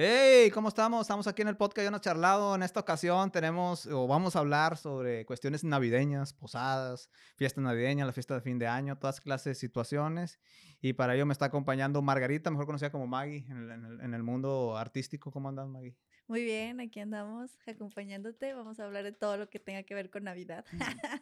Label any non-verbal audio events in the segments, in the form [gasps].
Hey, ¿cómo estamos? Estamos aquí en el podcast Ya no charlado. En esta ocasión tenemos o vamos a hablar sobre cuestiones navideñas, posadas, fiestas navideñas, la fiesta de fin de año, todas clases de situaciones. Y para ello me está acompañando Margarita, mejor conocida como Maggie en el, en el mundo artístico. ¿Cómo andas, Maggie? Muy bien, aquí andamos acompañándote. Vamos a hablar de todo lo que tenga que ver con Navidad.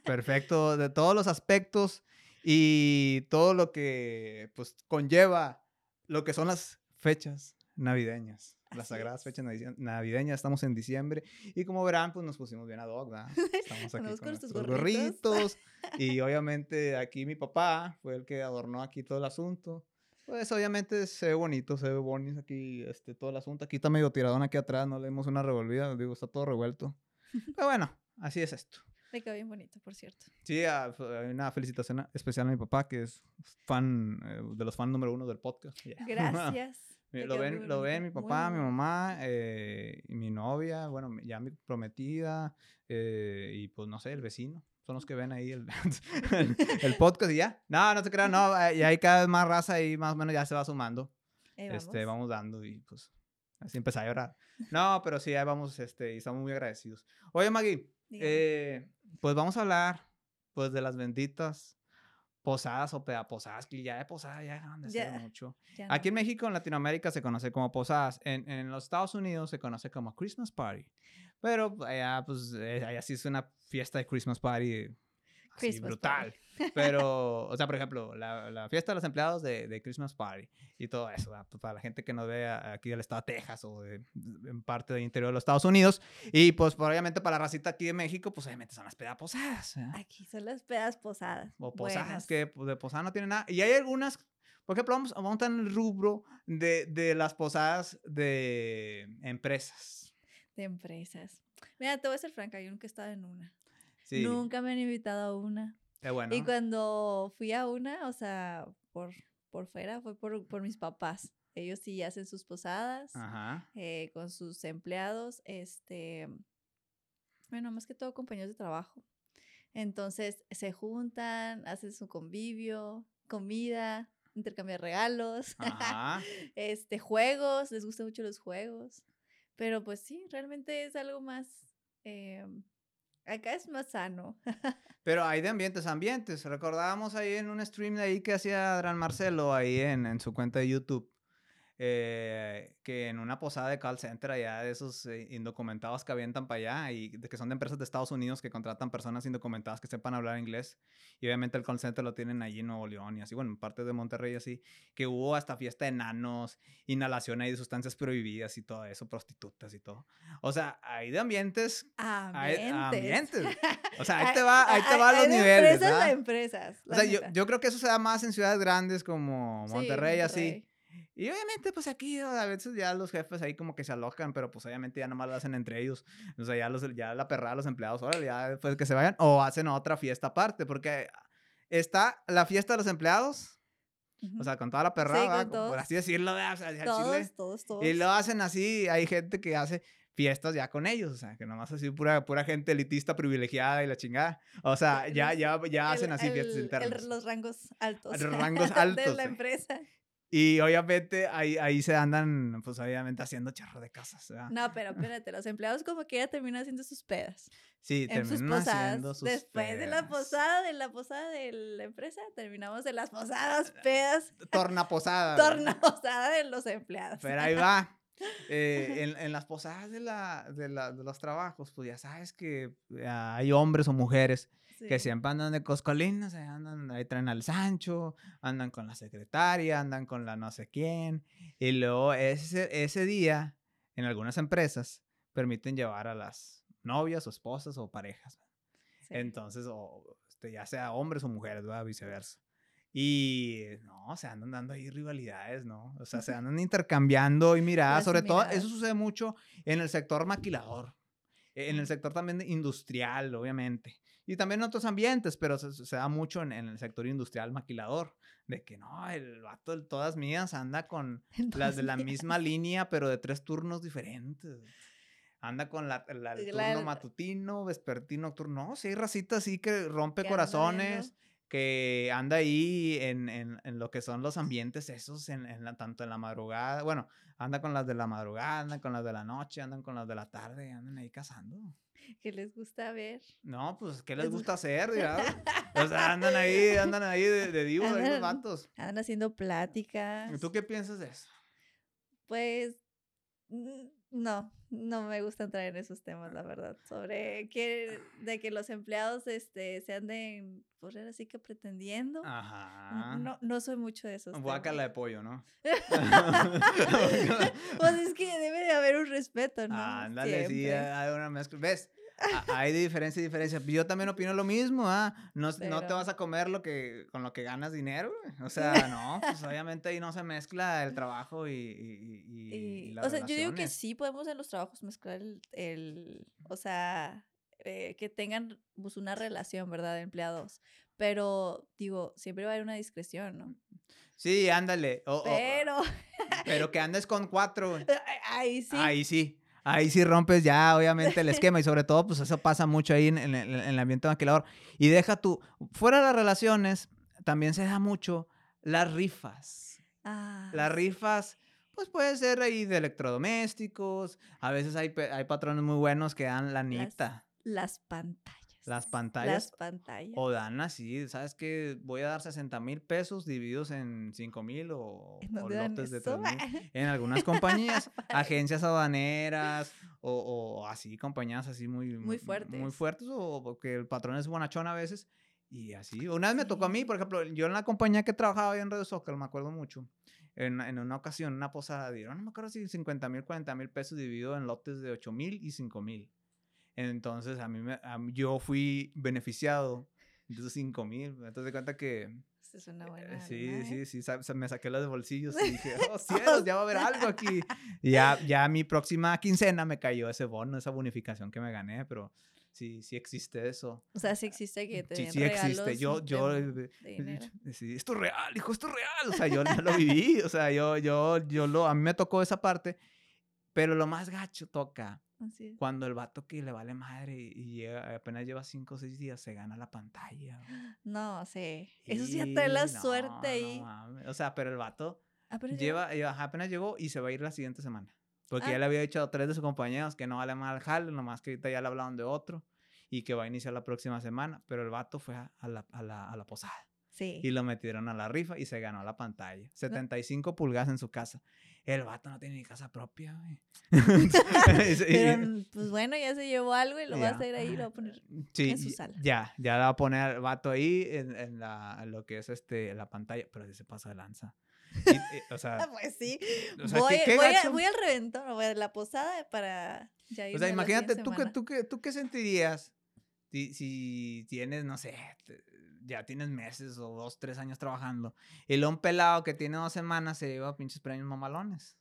Perfecto, de todos los aspectos y todo lo que pues conlleva lo que son las fechas navideñas las sagradas fechas navideñas, estamos en diciembre y como verán, pues nos pusimos bien a dog, ¿verdad? [laughs] Estamos aquí con, nuestros gorritos y [laughs] obviamente aquí mi papá fue el que adornó aquí todo el asunto. Pues obviamente se ve bonito, se ve bonito aquí este, todo el asunto. Aquí está medio tiradón aquí atrás, no le dimos una revolvida, digo, está todo revuelto. [laughs] Pero bueno, así es esto. Me quedó bien bonito, por cierto. Sí, ah, hay una felicitación especial a mi papá, que es fan eh, de los fans número uno del podcast. Gracias. Lo ven, lo ven mi papá, mi mamá, eh, y mi novia, bueno, ya mi prometida, eh, y pues no sé, el vecino. Son los que ven ahí el, [laughs] el, podcast y ya. No, no se crean, no. [laughs] Y hay cada vez más raza y más o menos ya se va sumando. vamos. Este, vamos dando y pues así empecé a llorar. No, pero sí, ahí vamos, este, y estamos muy agradecidos. Oye, Maggie, eh, pues vamos a hablar, pues, de las benditas posadas o pedaposadas, que ya de posadas ya dejan de ser mucho. [laughs] Aquí en México, en Latinoamérica, se conoce como posadas. En, en, los Estados Unidos se conoce como Christmas Party. Pero allá, pues, eh, allá sí es una fiesta de Christmas Party así, brutal. Pero, o sea, por ejemplo, la, la fiesta de los empleados de, de, Christmas Party y todo eso, pues, para la gente que nos ve aquí del estado de Texas o de, en parte del interior de los Estados Unidos. Y pues, obviamente, para la racita aquí de México, pues obviamente son las pedas posadas. Aquí son las pedas posadas. O posadas que pues, de posada no tienen nada. Y hay algunas, por ejemplo, vamos, vamos a el rubro de, de las posadas de empresas. De empresas. Mira, te voy a ser franca, yo nunca he estado en una. Nunca me han invitado a una. Qué bueno. Y cuando fui a una, o sea, por, por fuera, fue por, por mis papás. Ellos sí hacen sus posadas eh, con sus empleados. Este, bueno, más que todo compañeros de trabajo. Entonces se juntan, hacen su convivio, comida, intercambiar regalos, [laughs] este, juegos, les gustan mucho los juegos. Pero pues sí, realmente es algo más em, Acá es más sano. [laughs] Pero hay de ambientes ambientes. Recordábamos ahí en un stream de ahí que hacía Adrián Marcelo ahí en, en su cuenta de YouTube eh, que en una posada de call center allá de esos eh, indocumentados que avientan para allá y de, que son de empresas de Estados Unidos que contratan personas indocumentadas que sepan hablar inglés y obviamente el call center lo tienen allí en Nuevo León y así, bueno, en parte de Monterrey así, que hubo hasta fiesta de enanos, inhalación ahí de sustancias prohibidas y todo eso, prostitutas y todo. O sea, hay de ambientes. Ambientes. ambientes. O sea, ahí te va, ahí te va a los niveles. Empresas a empresas. O sea, yo, yo, creo que eso se da más en ciudades grandes como Monterrey, así y obviamente, pues aquí a veces ya los jefes ahí como que se alocan, pero pues obviamente ya nomás lo hacen entre ellos. O sea, ya, los, ya la perrada los empleados, órale, ya después que se vayan, o hacen otra fiesta aparte, porque está la fiesta de los empleados, o sea, con toda la perrada, por así decirlo, o sea, todos, todos, todos. Y lo hacen así, hay gente que hace fiestas ya con ellos, o sea, que nomás así pura, pura gente elitista privilegiada y la chingada. O sea, ya, ya, ya [laughs] hacen así fiestas internas. los rangos altos. Los [laughs] rangos altos. de la empresa. Y obviamente ahí, ahí se andan, pues obviamente haciendo charro de casas. No, pero [laughs] espérate, los empleados como que ya terminan haciendo sus pedas. Sí, terminan haciendo sus Después de la posada, de la posada de la empresa, terminamos de las posadas, pedas. [laughs] Torna posada. Torna posada de los empleados. Pero ahí va. Eh, [laughs] en, en, las posadas de, la, de, la, de, los trabajos, pues ya sabes que hay hombres o mujeres que siempre andan de coscolinas, andan, ahí traen al Sancho, andan con la secretaria, andan con la no sé quién. Y luego ese, ese día, en algunas empresas, permiten llevar a las novias o esposas o parejas. Entonces, o, este, ya sea hombres o mujeres, viceversa. Y no, se andan dando ahí rivalidades, ¿no? O sea, se [laughs] andan intercambiando y miradas. Sobre todo, eso sucede mucho en el sector maquilador, en el sector también industrial, obviamente. Y también en otros ambientes, pero se, da mucho en, el sector industrial maquilador, de que no, el vato de todas mías anda con [laughs] las de la misma línea, pero de tres turnos diferentes. Anda con la, el turno matutino, vespertino, nocturno. No, sí hay racita así que rompe corazones, que anda ahí en, en, en, lo que son los ambientes esos, en, en la, tanto en la madrugada, bueno, anda con las de la madrugada, anda con las de la noche, andan con las de la tarde, andan ahí cazando. ¿Qué les gusta ver? No, pues, ¿qué les gusta hacer? [laughs] O sea, andan ahí, andan ahí de, de divos, ahí los vatos. Andan haciendo pláticas. ¿Y tú qué piensas de eso? Pues, no, no me gusta entrar en esos temas, la verdad. Sobre que, de que los empleados este, se anden, por así que pretendiendo. Ajá. No, no soy mucho de esos. Guácala de pollo, ¿no? [laughs] pues es que debe de haber un respeto, ¿no? Ándale, sí, hay una mezcla. ¿Ves? Hay diferencia y diferencia. Yo también opino lo mismo, ¿ah? No, no te vas a comer lo que, con lo que ganas dinero, O sea, no, pues [laughs] obviamente ahí no se mezcla el trabajo y, y, y, O sea, yo digo que sí podemos en los trabajos mezclar el, o sea, eh, que tengan pues, una relación, ¿verdad? De empleados. Pero, digo, siempre va a haber una discreción, ¿no? Sí, ándale. pero... pero que andes con cuatro. [laughs] Ahí sí. Ahí sí ahí sí rompes ya, obviamente, el [laughs] esquema. Y sobre todo, pues eso pasa mucho ahí en, el ambiente maquilador. Y deja tú, fuera de las relaciones, también se da mucho las rifas. Ah. Las rifas, pues puede ser ahí de electrodomésticos. A veces hay, hay patrones muy buenos que dan la nita. las pantallas. Las pantallas. Las pantallas. O dan así, ¿sabes qué? Voy a dar 60 mil pesos divididos en 5 mil o, lotes de 3 mil. [laughs] En algunas compañías, [laughs] agencias aduaneras o, así, compañías así muy, muy fuertes. Muy fuertes o porque el patrón es bonachón a veces. Y así. Una vez me tocó a mí, por ejemplo, yo en la compañía que trabajaba ahí en Radio Soccer, me acuerdo mucho. En, en, una ocasión, una posada dieron, no me acuerdo si 50 mil, 40 mil pesos dividido en lotes de 8 mil y 5 mil. Entonces, a mí, me, yo fui beneficiado de esos 5 mil. Entonces, de cuenta que... Es una buena. Sí, sí, sí, sí, me saqué los bolsillos y dije, [laughs] oh cielos, ya va a haber algo aquí. Y ya, ya mi próxima quincena me cayó ese bono, esa bonificación que me gané, pero sí, sí existe eso. O sea, sí existe que te Sí, sí existe. Yo, yo, sí, esto es real, hijo, esto es real. O sea, yo, yo lo viví, o sea, yo, yo, yo lo, a mí me tocó esa parte, pero lo más gacho toca cuando el vato que le vale madre y apenas lleva cinco o seis días se gana la pantalla. [gasps] No, sí. Eso sí te la suerte ahí. o sea, pero el vato ah, lleva, apenas llegó y se va a ir la siguiente semana. Porque ya ah. le había dicho a tres de sus compañeros que no vale mal jale, nomás que ahorita ya le hablaron de otro y que va a iniciar la próxima semana. Pero el vato fue a, la, a la, a la posada. Sí. Y lo metieron a la rifa y se ganó la pantalla. 75 pulgadas en su casa. El vato no tiene ni casa propia, güey. [laughs] [laughs] Pero, pues bueno, ya se llevó algo y lo va a hacer ahí, lo va a poner en su sala. Ya, ya va a poner el vato ahí en, en, la, lo que es este, la pantalla, pero se pasa de lanza. o sea, pues sí. voy, voy, voy, al reventón, voy a la posada para ya O sea, imagínate, ¿tú qué, tú, qué, ¿tú qué sentirías si, si tienes, no sé, ya tienes meses o dos, tres años trabajando. Y lo un pelado que tiene dos semanas se lleva pinches premios mamalones.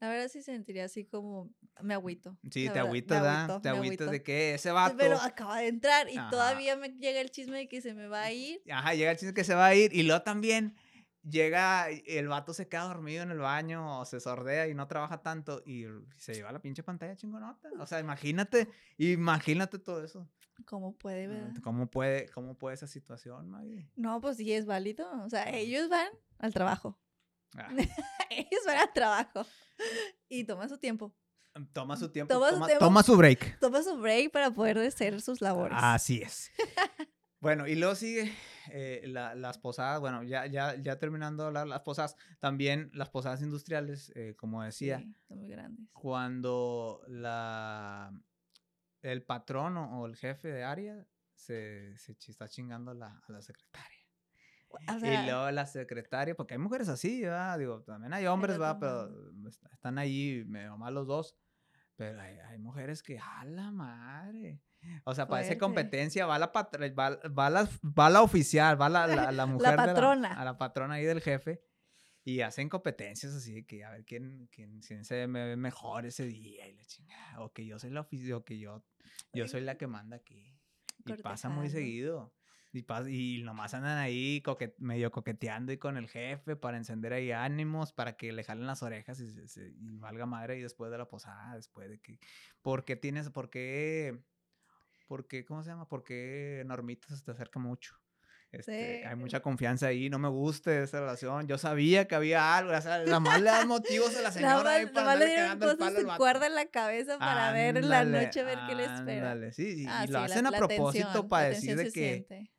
La verdad sí sentiría así como me agüito. Sí, te agüito, ¿verdad? Te agüito de que ese vato. Pero acaba de entrar y todavía me llega el chisme de que se me va a ir. Ajá, llega el chisme de que se va a ir y luego también llega, el vato se queda dormido en el baño o se sordea y no trabaja tanto y se lleva la pinche pantalla chingonota. O sea, imagínate, imagínate todo eso. ¿Cómo puede, ver? ¿Cómo puede, cómo puede esa situación, Maggie? No, pues sí es válido. O sea, ellos van al trabajo. Ah. [laughs] ellos van al trabajo y toman su tiempo. Toma su tiempo. Toma, su, toma su break. Toma su break para poder hacer sus labores. Así es. [laughs] bueno, y luego sigue eh, las posadas, bueno, ya, ya, ya terminando las posadas, también las posadas industriales, eh, como decía. son muy grandes. Cuando la, el patrón o, el jefe de área se, se está chingando a la, a la secretaria. y luego la secretaria, porque hay mujeres así, ¿verdad? Digo, también hay hombres, ¿verdad? Pero están ahí medio mal los dos. Pero hay, hay mujeres que, ¡a la madre! O sea, para esa competencia va la, va, va, la, va la oficial, va la, la, la [laughs] mujer. la patrona. a la patrona ahí del jefe. Y hacen competencias así que a ver quién, quién, se ve mejor ese día y la chingada. O que yo soy la oficial, o que yo, yo soy la que manda aquí. Y pasa muy seguido. Y, y nomás andan ahí medio coqueteando y con el jefe para encender ahí ánimos, para que le jalen las orejas y, y valga madre y después de la posada, después de que... ¿Por qué tienes, por qué ¿por qué, cómo se llama? ¿Por qué Normita se te acerca mucho? Este, hay mucha confianza ahí, no me gusta esa relación. Yo sabía que había algo, o sea, la da motivos a la señora. La más, le dieron cosas en cuerda en la cabeza para ver en la noche, ver qué le espera. Sí, ah, y lo hacen a propósito para decir de que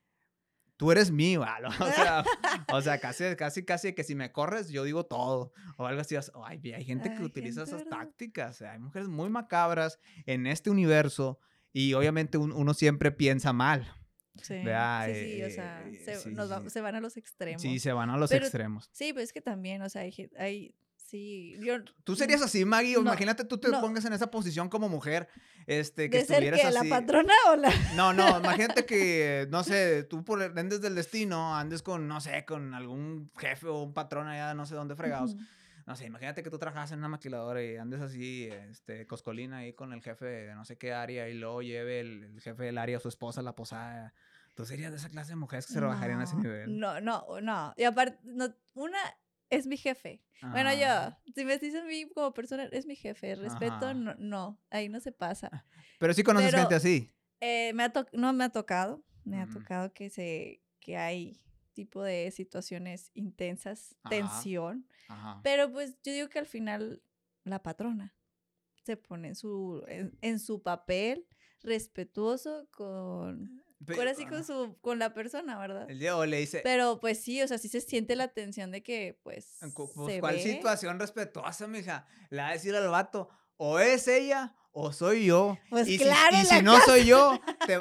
tú eres mío, o sea, [laughs] o sea, casi, casi, casi que si me corres, yo digo todo, o algo así, ay, hay gente que utiliza esas tácticas, hay mujeres muy macabras en este universo, y obviamente uno siempre piensa mal, Sí, sí, sí, o sea, eh, se, se, van a los extremos. Sí, se van a los extremos. Sí, pues es que también, o sea, hay, hay sí, yo... Tú serías así, Maggie, imagínate tú te pongas en esa posición como mujer, este, que ¿De estuvieras ser que, la patrona o la...? No, no, [laughs] imagínate que, no sé, tú por endes del destino, andes con, no sé, con algún jefe o un patrón allá, no sé dónde fregados. No sé, imagínate que tú trabajas en una maquiladora y andes así, este, coscolina ahí con el jefe de no sé qué área y luego lleve el, el jefe del área a su esposa a la posada ¿Tú serías de esa clase de mujeres que se rebajarían a ese nivel? No, no, no. Y aparte, no, una es mi jefe. Bueno, yo, si me dicen a mí como persona, es mi jefe. Respeto, no, no, ahí no se pasa. Ah, [laughs] pero sí conoces gente así. Eh, me ha no me ha tocado. Me ha mm. tocado que, se, que hay tipo de situaciones intensas, tensión. Pero pues yo digo que al final la patrona se pone en su, en su papel respetuoso con Ahora sí con su, con la persona, ¿verdad? El Diego le dice. Pero pues sí, o sea, sí se siente la tensión de que, pues. pues ¿Cuál situación respetuosa, mija? Le va a decir al vato, o es ella o soy yo. Pues y claro. Si, y si no soy yo, [laughs] te,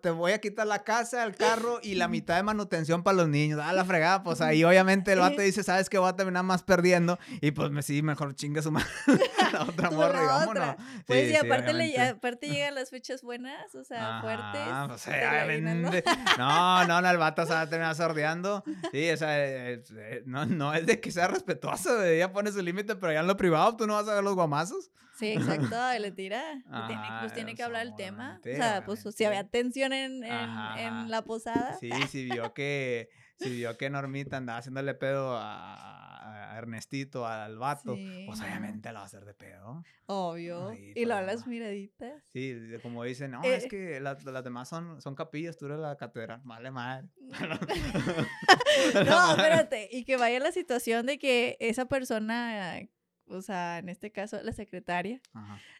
te, voy a quitar la casa, el carro y la mitad de manutención para los niños. Ah, la fregada, pues ahí obviamente el vato dice, ¿sabes qué? Voy a terminar más perdiendo. Y pues me sí, mejor chingue su [laughs] madre. la [laughs] otra morra, digamos, no. Pues sí, aparte, le, aparte llegan las fechas buenas, o sea, fuertes. Pues, obviamente. No, no, no, el vato se va a terminar sordeando. Sí, o sea, eh, eh, no, no es de que sea respetuoso, ella pone su límite, pero ya en lo privado tú no vas a ver los guamazos. Sí, exacto, y le tira. tiene, pues tiene que hablar el tema. O sea, pues si había tensión en, en, la posada. Sí, [laughs] sí vio que, si vio que Normita andaba haciéndole pedo a, Ernestito, al vato, pues obviamente la va a hacer de pedo. Obvio. y luego las miraditas. Sí, como dicen, no, es eh. que las, las demás son, son capillas, tú eres la catedral. Vale, madre. [laughs] [laughs] no, espérate. Y que vaya la situación de que esa persona o sea, en este caso la secretaria,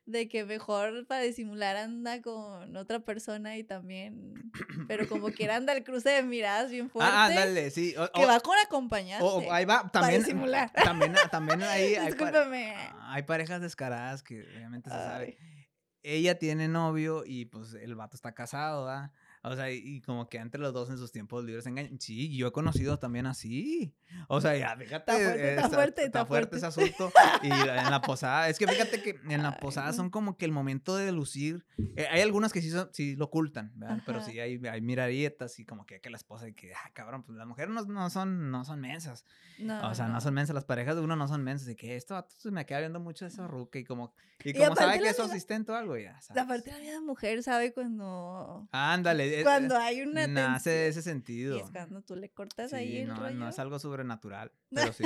de que mejor para disimular anda con otra persona y también, pero como quiera anda el cruce de miradas bien ah, fuerte. Ah, ándale, sí. que va con acompañante. O, ahí va, también. Para disimular. También, también ahí [laughs] hay, hay, parejas descaradas que obviamente se sabe. Ella tiene novio y pues el vato está casado, ¿verdad? O sea, y, como que entre los dos en sus tiempos libres engañan. Sí, yo he conocido también así. O sea, ya, fíjate. Está fuerte, está, fuerte, está, fuerte, ese asunto. Y en la posada, es que fíjate que en la posada son como que el momento de lucir. Eh, hay algunas que sí, sí lo ocultan, ¿verdad? Pero sí hay, hay mirarietas y como que, que la esposa y que, ah, cabrón, pues las mujeres no, no son, no son mensas. No, o sea, no. son mensas. Las parejas de uno no son mensas. Y que esto se me queda viendo mucho esa ruca y como, y como sabe que es su asistente o algo, ya. La parte de la vida mujer sabe cuando. Ándale. Eh, cuando hay una. Nace de ese sentido. Y es cuando tú le cortas ahí el no, rollo. No es algo sobrenatural, [laughs] pero sí.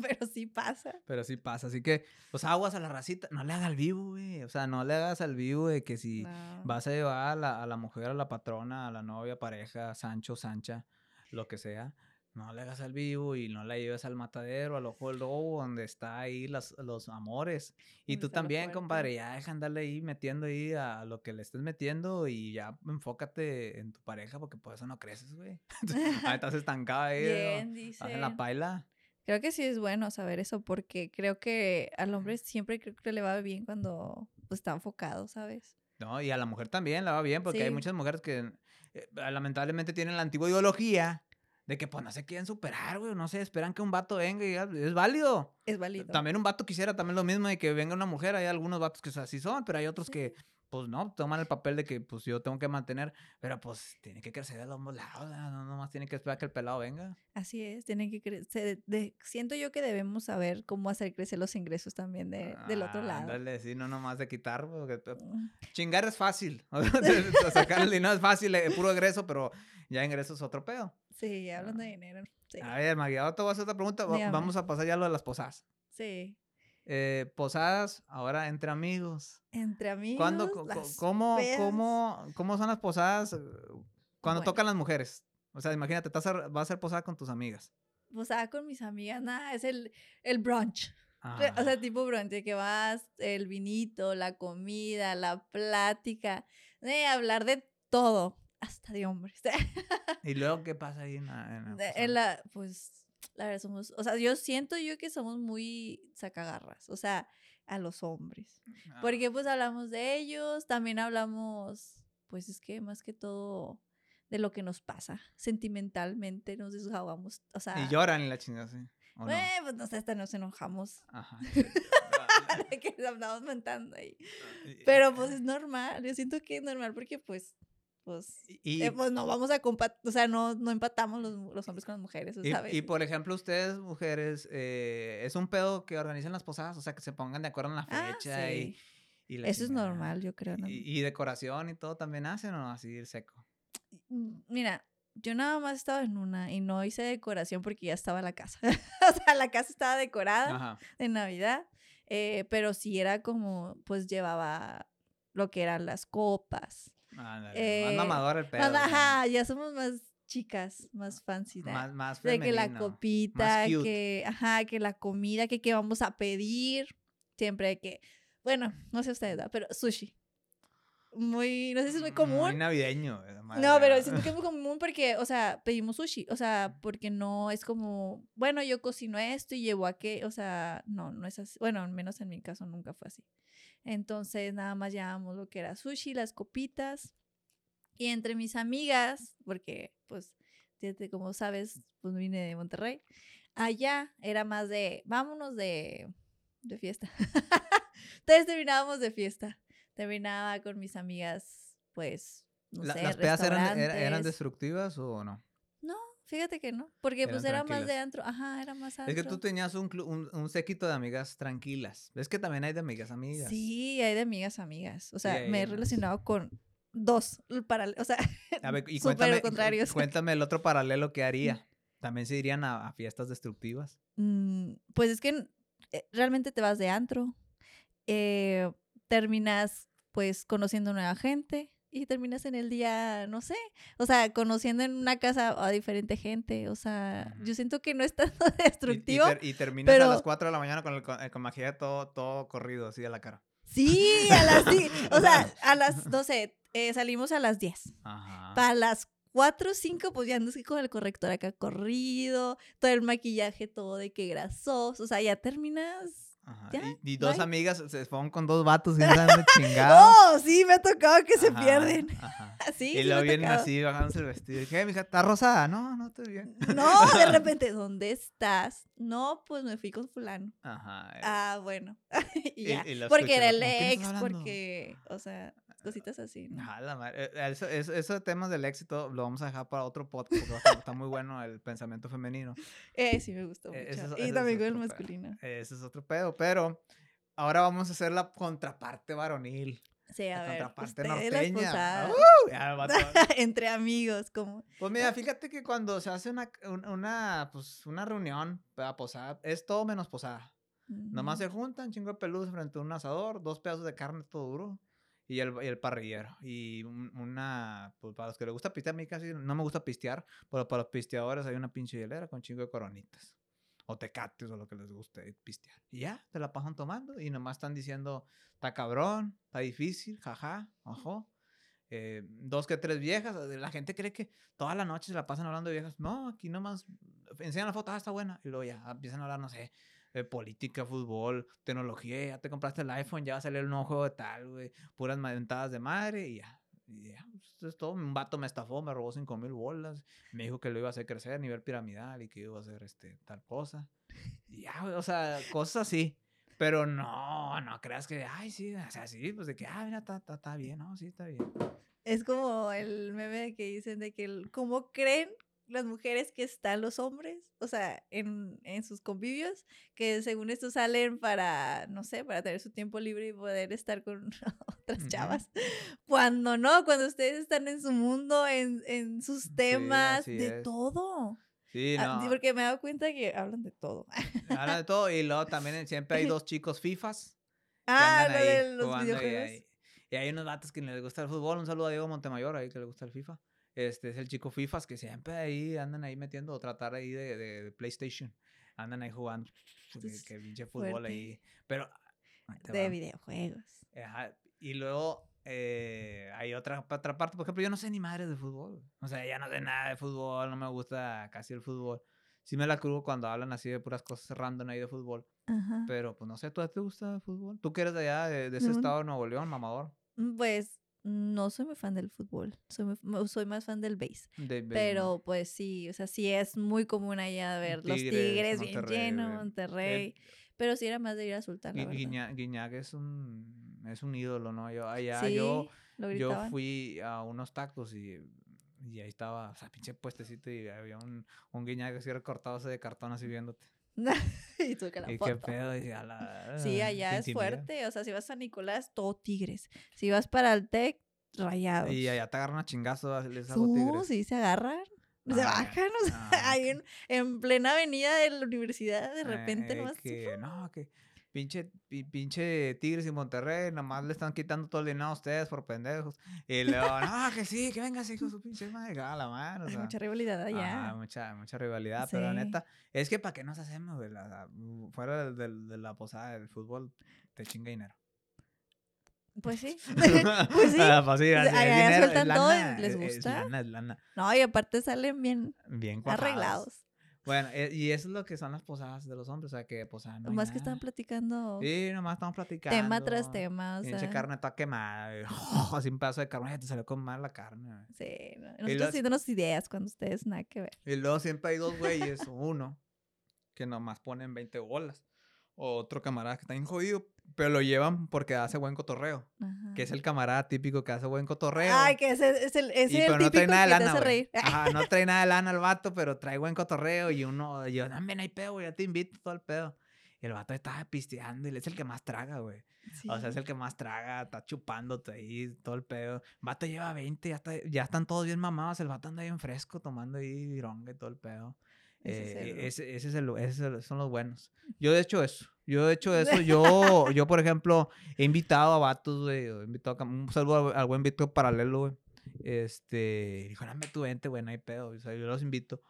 pero sí pasa. Pero sí pasa. Así que, pues aguas a la racita. No le hagas al vivo, güey. O sea, no le hagas al vivo de que si vas a llevar a la, a la mujer, a la patrona, a la novia, pareja, Sancho, Sancha, lo que sea no le hagas al vivo y no la lleves al matadero, al ojo del lobo, donde está ahí los amores. Y tú también, compadre, ya deja andarle ahí metiendo ahí a lo que le estés metiendo y ya enfócate en tu pareja porque por eso no creces, güey. [laughs] ahí estás estancada ahí. Bien, dice. en la paila. Creo que sí es bueno saber eso porque creo que al hombre siempre creo que le va bien cuando pues, está enfocado, ¿sabes? No, y a la mujer también le va bien porque hay muchas mujeres que eh, lamentablemente tienen la antigua ideología de que pues no se quieren superar, güey, no sé, esperan que un vato venga y es válido. Es válido. También un vato quisiera también lo mismo de que venga una mujer, hay algunos vatos que así son, pero hay otros que pues no, toman el papel de que pues yo tengo que mantener, pero pues tiene que crecer de ambos lados, no nomás tiene que esperar que el pelado venga. Así es, tienen que crecer, siento yo que debemos saber cómo hacer crecer los ingresos también de, del otro lado. Dale, sí, no nomás de quitar, porque mm. chingar es fácil, [laughs] [laughs] sacar el dinero es fácil, es eh, puro egreso, pero ya ingresos es otro pedo. Sí, hablando de dinero. A ver, Magia, te voy a hacer otra pregunta. Vamos a pasar ya a lo de las posadas. Sí. Eh, posadas, ahora entre amigos. Entre amigos. ¿Cuándo, cómo, cómo, cómo son las posadas cuando tocan las mujeres? O sea, imagínate, vas a, vas a hacer posada con tus amigas. Posada con mis amigas, nada, es el, el brunch. O sea, ah. tipo brunch, de que vas, el vinito, la comida, la plática, hablar de todo, hasta de hombres. [laughs] ¿Y luego qué pasa ahí en la, en la, Pues, la verdad, somos, o sea, yo siento yo que somos muy sacagarras, o sea, a los hombres. Ah. Porque pues hablamos de ellos, también hablamos, pues es que más que todo de lo que nos pasa sentimentalmente, nos desahogamos, o sea... Y lloran en la chingada, sí. Eh, pues no sé, hasta nos enojamos. Ajá. [laughs] de que andamos mentando ahí. Ah, Pero pues es normal, yo siento que es normal porque pues pues, eh, pues no vamos a o sea, no, no empatamos los, los, hombres con las mujeres, ¿sabes? Y, por ejemplo, ustedes, mujeres, eh, ¿es un pedo que organizan las posadas? O sea, que se pongan de acuerdo en la ah, fecha y, Eso es normal, yo creo. ¿no? Y, decoración y todo también hacen o así seco. Mm, mira, yo nada más estaba en una y no hice decoración porque ya estaba la casa. [laughs] o sea, la casa estaba decorada de Navidad, eh, pero sí era como, pues llevaba lo que eran las copas. Eh, más mamador el pedo. ajá, ya somos más chicas, más fancy. Más, más femenino, De que la copita, que, ajá, que la comida, que qué vamos a pedir. Siempre que, bueno, no sé ustedes, pero sushi muy, no sé si es muy común. Muy navideño. No, pero siento que es muy común porque, o sea, pedimos sushi, o sea, porque no es como, bueno, yo cocino esto y llevo a qué, o sea, no, no es así. Bueno, al menos en mi caso nunca fue así. Entonces, nada más llevamos lo que era sushi, las copitas. Y entre mis amigas, porque, pues, como sabes, pues vine de Monterrey, allá era más de, vámonos de, de fiesta. [laughs] Entonces terminábamos de fiesta terminaba con mis amigas, pues, no sé, ¿Las pedas eran, eran, destructivas o no? No, fíjate que no, porque pues era más de antro, ajá, era más antro. Es que tú tenías un, un, un, séquito de amigas tranquilas. ¿Ves que también hay de amigas amigas? Sí, hay de amigas amigas. O sea, me he relacionado con dos, paralelos, o sea, [laughs] a ver, y cuéntame, contrarios. Cuéntame el otro paralelo que haría. ¿También se irían a, fiestas destructivas? Mm, pues es que eh, realmente te vas de antro. Eh, terminas pues conociendo nueva gente y terminas en el día, no sé, o sea, conociendo en una casa a diferente gente, o sea, yo siento que no es tan [laughs] destructivo. Y, terminas a las 4 de la mañana con el con, todo, todo corrido así a la cara. Sí, a las [laughs] o sea, [laughs] a las, no sé, eh, salimos a las 10. Ajá. Para las 4 o 5, pues ya andas con el corrector acá corrido, todo el maquillaje todo de que grasoso, o sea, ya terminas y, dos amigas se fueron con dos vatos y andan de [laughs] chingado. ¡Oh! Sí, me ha tocado que se pierden. [laughs] y luego vienen así bajándose el vestido. Y dije, mija, ¿está rosada? No, no estoy bien. No, de [laughs] repente, ¿dónde estás? No, pues me fui con fulano. Ajá. Eh. Ah, bueno. y ya. porque era el ex, porque, o sea, cositas así. ¿no? madre. Eh, eso, eso, de temas del éxito lo vamos a dejar para otro podcast porque está, muy bueno el pensamiento femenino. Eh, sí, me gustó e, mucho. y también con el masculino. Ese es otro pedo, pero ahora vamos a hacer la contraparte varonil. Sí, a la ver, contraparte norteña. [laughs] Entre amigos, como. Pues mira, [laughs] fíjate que cuando se hace una, una, pues, una reunión para posada, es todo menos posada. Nomás se juntan, chingo de peludos frente a un asador, dos pedazos de carne todo duro y el, y el parrillero. Y una, pues para los que les gusta pistear, a mí casi no me gusta pistear, pero para los pisteadores hay una pinche hielera con chingo de coronitas. O tecates o lo que les guste pistear. Y ya, te la pasan tomando y nomás están diciendo, está cabrón, está difícil, jaja, ojo. Eh, dos que tres viejas. La gente cree que toda la noche se la pasan hablando de viejas. No, aquí nomás enseñan la foto, ah, está buena. Y luego ya empiezan a hablar, no sé, política, fútbol, tecnología, ya te compraste el iPhone, ya va a salir el nuevo juego de tal, güey, puras mentadas de madre y ya. Y ya, pues, es todo. Un vato me estafó, me robó 5 mil bolas, me dijo que lo iba a hacer crecer a nivel piramidal y que iba a hacer este, tal cosa. Y ya, o sea, cosas así. Pero no, no creas que, ay, sí, o sea, sí, pues de que, ah, mira, está, está, bien, ¿no? Sí, está bien. Es como el meme que dicen de que, ¿cómo creen las mujeres que están los hombres, o sea, en, en, sus convivios, que según esto salen para, no sé, para tener su tiempo libre y poder estar con [laughs] otras chavas. Cuando no, cuando ustedes están en su mundo, en, en sus temas, de todo. Sí, ah, no. Porque me he dado cuenta que hablan de todo. Hablan de [laughs] todo y luego también siempre hay dos chicos FIFAs. Ah, lo de los videojuegos. Y hay, y hay, unos vatos que les gusta el fútbol. Un saludo a Diego Montemayor ahí que le gusta el FIFA. Este es el chico FIFAs que siempre ahí andan ahí metiendo o tratar ahí de, de, PlayStation. Andan ahí jugando. Que, pinche fútbol ahí. Pero. De videojuegos. Y luego eh, hay otra, otra parte. Por ejemplo, yo no sé ni madre de fútbol. O sea, ya no sé nada de fútbol. No me gusta casi el fútbol. Sí me la crugo cuando hablan así de puras cosas random ahí de fútbol. Pero pues no sé, ¿tú te gusta el fútbol? ¿Tú que eres de allá, de, ese estado de Nuevo León, mamador? Mm, pues no soy muy fan del fútbol, soy, soy más fan del base. Pero pues sí, o sea, sí es muy común allá ver los Tigres bien llenos, Monterrey. pero sí era más de ir a Sultán. La Guiñac, es un, es un ídolo, ¿no? Yo allá, yo, yo fui a unos tacos y, y ahí estaba, o sea, pinche puestecito y había un, un Guiñac así recortado de cartón así viéndote. [laughs] y tú que la foto. qué pedo, [laughs] Sí, allá es fuerte. O sea, si vas a Nicolás, todo tigres. Si vas para el TEC, rayados. Y allá te agarran a chingazos, les hago tigres. sí, se agarran. Se ah, bajan, o sea, ah, ahí en, en, plena avenida de la universidad, de repente eh, nomás. Que, no, que pinche, pinche Tigres y Monterrey, nomás le están quitando todo el dinero a ustedes por pendejos. Y luego, no, que sí, que vengas, hijo su pinche madre, a la mano. Hay mucha rivalidad allá. Ah, mucha, mucha rivalidad, pero la neta, es que para qué nos hacemos, güey, fuera de, de, la posada del fútbol, te chinga dinero. Pues sí. [laughs] [laughs] pues sí. Ah, pues sí allá sueltan todo y les gusta. Es lana, es lana. No, y aparte salen bien, bien arreglados. Bueno, eh, y eso es lo que son las posadas de los hombres, o sea, que posadas no Nomás que están platicando. Sí, nomás estamos platicando. Tema tras tema, o sea. carne toda quemada, [laughs] así un pedazo de carne, te salió con mal la carne. Sí, nosotros haciéndonos ideas cuando ustedes nada que ver. Y luego siempre hay dos güeyes, uno, que nomás ponen 20 bolas, o otro camarada que está bien jodido, pero lo llevan porque hace buen cotorreo. Que es el camarada típico que hace buen cotorreo. Ay, que ese es el, es el típico que nada te hace reír. Ajá, no trae [laughs] nada de lana el vato, pero trae buen cotorreo. Y uno, yo, también hay pedo, güey, ya te invito todo el pedo. Y el vato estaba pisteando y él es el que más traga, güey. O sea, es el que más traga, está chupándote ahí, todo el pedo. El vato lleva 20, ya, está, ya están todos bien mamados. El vato anda bien fresco, tomando ahí vironga y todo el pedo. Ese, es eh, ese, es son los buenos. Yo de hecho eso. Yo de hecho [laughs] eso. Yo, yo por ejemplo, he invitado a vatos, güey. He invitado a, un saludo al buen Víctor Paralelo, güey. Este, dijo, dame tu vente, güey, no hay pedo. O sea, yo los invito.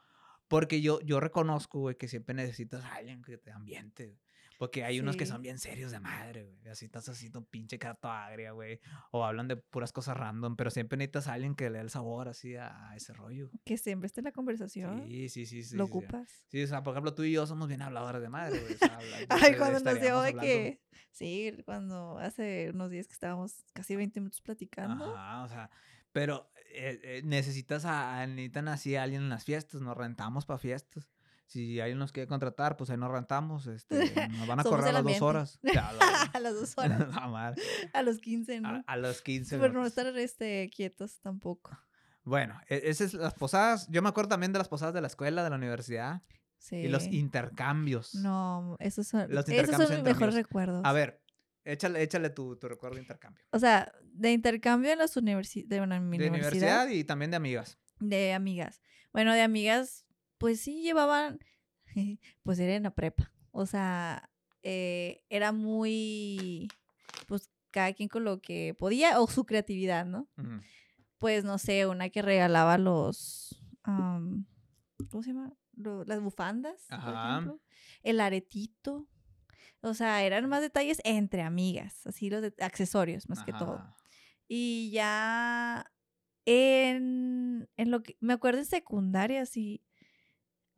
Porque yo, yo reconozco, güey, que siempre necesitas a alguien que te ambiente. Porque hay unos que son bien serios de madre, güey. Así estás así, un pinche carto agria, güey. O hablan de puras cosas random, pero siempre necesitas a alguien que le dé el sabor así a, ese rollo. Que siempre esté en la conversación. Sí, sí, sí. sí Lo ocupas. Sí, o sea, por ejemplo, tú y yo somos bien habladores de madre, güey. [laughs] Ay, cuando nos dio de que. Sí, cuando hace unos días que estábamos casi 20 minutos platicando. Ajá, o sea. Pero eh, eh, necesitas a, necesitan así a alguien en las fiestas, nos rentamos para fiestas si alguien nos quiere contratar, pues ahí nos rentamos, este, [laughs] nos van a correr [laughs] a las dos [laughs] horas. a las dos horas. a los 15, ¿no? A, los 15. Pero no estar este, quietos tampoco. Bueno, e, esas es las posadas. Yo me acuerdo también de las posadas de la escuela, de la universidad. Sí. Y los intercambios. No, esos son, los esos son mis mejores recuerdos. A ver, échale, échale tu, tu, recuerdo de intercambio. O sea, de intercambio en las universidades. De, de universidad y también de amigas. De amigas. Bueno, de amigas pues sí llevaban, [laughs] pues era en la prepa. O sea, eh, era muy, pues cada quien con lo que podía o su creatividad, ¿no? Pues no sé, una que regalaba los, ¿cómo se llama? las bufandas, por ejemplo. El aretito. O sea, eran más detalles entre amigas, así los accesorios más que todo. Y ya en, en lo que, me acuerdo en secundaria, sí,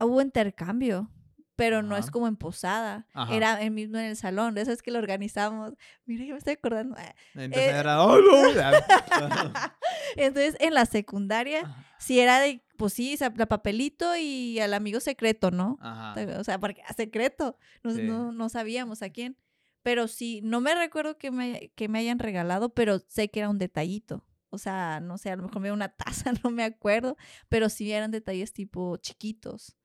hubo intercambio, pero no es como en posada. Era el mismo en el salón. Eso es que lo organizamos. Mira, yo me estoy acordando. Ah, eh, oh, [laughs] Entonces, en la secundaria, si era de, pues sí, la papelito y al amigo secreto, ¿no? O sea, porque secreto. No, no, sabíamos a quién. Pero sí, no me recuerdo que me, que me hayan regalado, pero sé que era un detallito. O sea, no sé, a lo mejor me dio una taza, [laughs] no me acuerdo, pero sí eran detalles tipo chiquitos.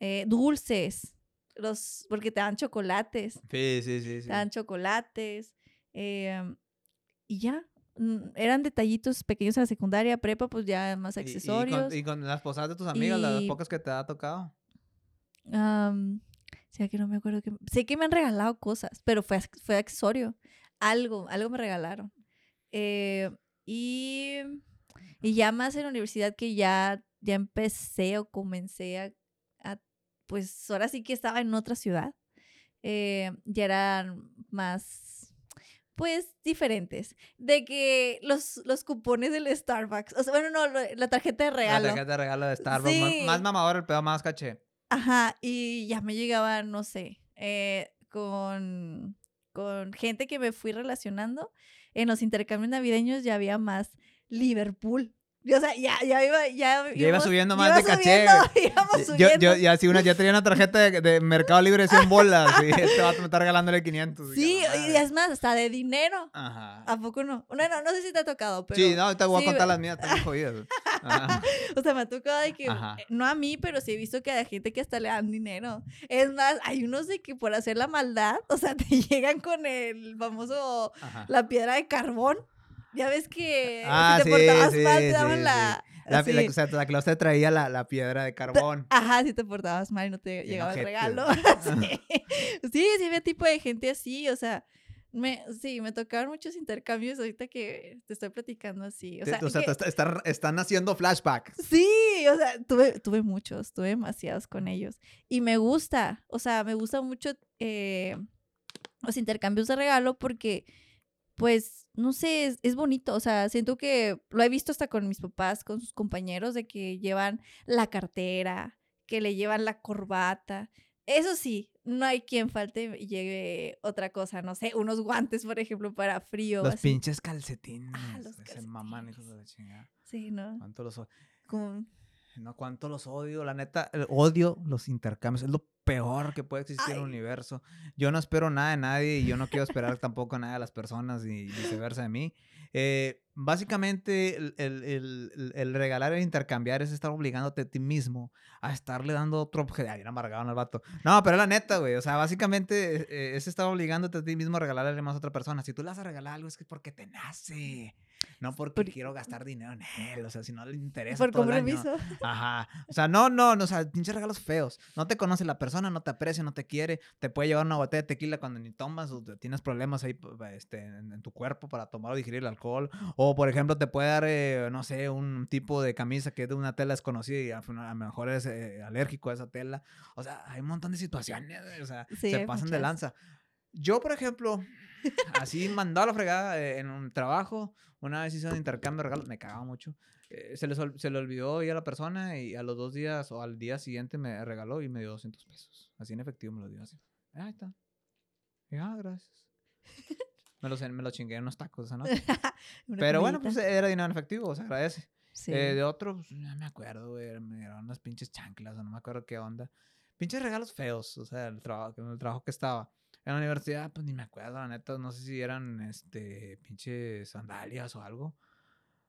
Eh, dulces, los, porque te dan chocolates. Sí, sí, sí. Te dan chocolates. Em, y ya, mm, eran detallitos pequeños en la secundaria, prepa, pues ya más accesorios. ¿Y, con, las posadas de tus amigas, las pocas que te ha tocado? Um, sí, que no me acuerdo. Que, sé que me han regalado cosas, pero fue, fue accesorio. Algo, algo me regalaron. Eh, y Y ya más en la universidad que ya, ya empecé o comencé a, pues ahora sí que estaba en otra ciudad. Eh, ya eran más, pues, diferentes. De que los, los cupones del Starbucks, o sea, bueno, no, la tarjeta de regalo. La tarjeta de regalo de Starbucks, más, mamador el pedo, más caché. Ajá, y ya me llegaban, no sé, eh, con, con gente que me fui relacionando. En los intercambios navideños ya había más Liverpool. O sea, ya, ya iba, ya, ya iba subiendo más de caché. [laughs] Yo, yo, ya, si una, ya tenía una tarjeta de, Mercado Libre de 100 [laughs] bolas. y este vato me está regalándole 500. Sí, y, es más, hasta de dinero. Ajá. ¿A poco no? No, no, no sé si te ha tocado, pero... Sí, no, te voy a contar las mías, están jodidas. [laughs] o sea, me ha tocado de que, eh, no a mí, pero sí he visto que hay gente que hasta le dan dinero. Es más, hay unos de que por hacer la maldad, o sea, te llegan con el famoso, la piedra de carbón. Ya ves que ah, si te portabas mal, te daban la. La, la, o sea, la que traía la, la, piedra de carbón. Ajá, si te portabas mal y no te llegaba el regalo. sí. [laughs] [laughs] sí, sí, había tipo de gente así, o sea, me, sí, me tocaron muchos intercambios ahorita que te estoy platicando así. O sea, o sea están, haciendo flashback. Sí, o sea, tuve, tuve muchos, tuve demasiados con ellos. Y me gusta, o sea, me gusta mucho eh, los intercambios de regalo porque pues, no sé, es, bonito, o sea, siento que lo he visto hasta con mis papás, con sus compañeros, de que llevan la cartera, que le llevan la corbata. Eso sí, no hay quien falte y llegue otra cosa, no sé, unos guantes, por ejemplo, para frío. Los pinches calcetines. Ah, los calcetines. hijos de chingada. Sí, ¿no? ¿Cuánto los... No, cuánto los odio, la neta, odio los intercambios, es lo peor que puede existir en el universo. Yo no espero nada de nadie y yo no quiero esperar tampoco nada de las personas y viceversa de mí. Eh, básicamente, el, el, el, regalar e intercambiar es estar obligándote a ti mismo a estarle dando otro objeto. Ay, amargado al vato. No, pero la neta, güey. O sea, básicamente eh, es estar obligándote a ti mismo a regalarle más a otra persona. Si tú le vas a regalar algo, es que porque te nace. No porque quiero gastar dinero en él, o sea, si no le interesa. Por todo compromiso. El [laughs] año. Ajá. O sea, no, no, no, o sea, pinches regalos feos. No te conoce la persona, no te aprecia, no te quiere. Te puede llevar una botella de tequila cuando ni tomas o tienes problemas ahí este, en, tu cuerpo para tomar o digerir el alcohol. O, por ejemplo, te puede dar, eh, no sé, un tipo de camisa que es de una tela desconocida y a, lo mejor es eh, alérgico a esa tela. O sea, hay un montón de situaciones, o sea, se pasan de lanza. Yo, por ejemplo, así [laughs] mandado a la fregada eh, en un trabajo, una vez hice un intercambio de regalos, me cagaba mucho. Eh, se, le, se le olvidó ir a la persona y a los dos días o al día siguiente me regaló y me dio 200 pesos. Así en efectivo me lo dio así. Ahí está. Y, ah, gracias. [laughs] me, los, me lo chingué en unos tacos esa noche. [laughs] Pero bueno, pues era dinero en efectivo, se agradece. Eh, de otro, pues, no me acuerdo, güey. Me dieron unas pinches chanclas o no me acuerdo qué onda. Pinches regalos feos, o sea, el trabajo, el trabajo que estaba. En la universidad, pues ni me acuerdo, la neta, no sé si eran, este, pinches sandalias o algo.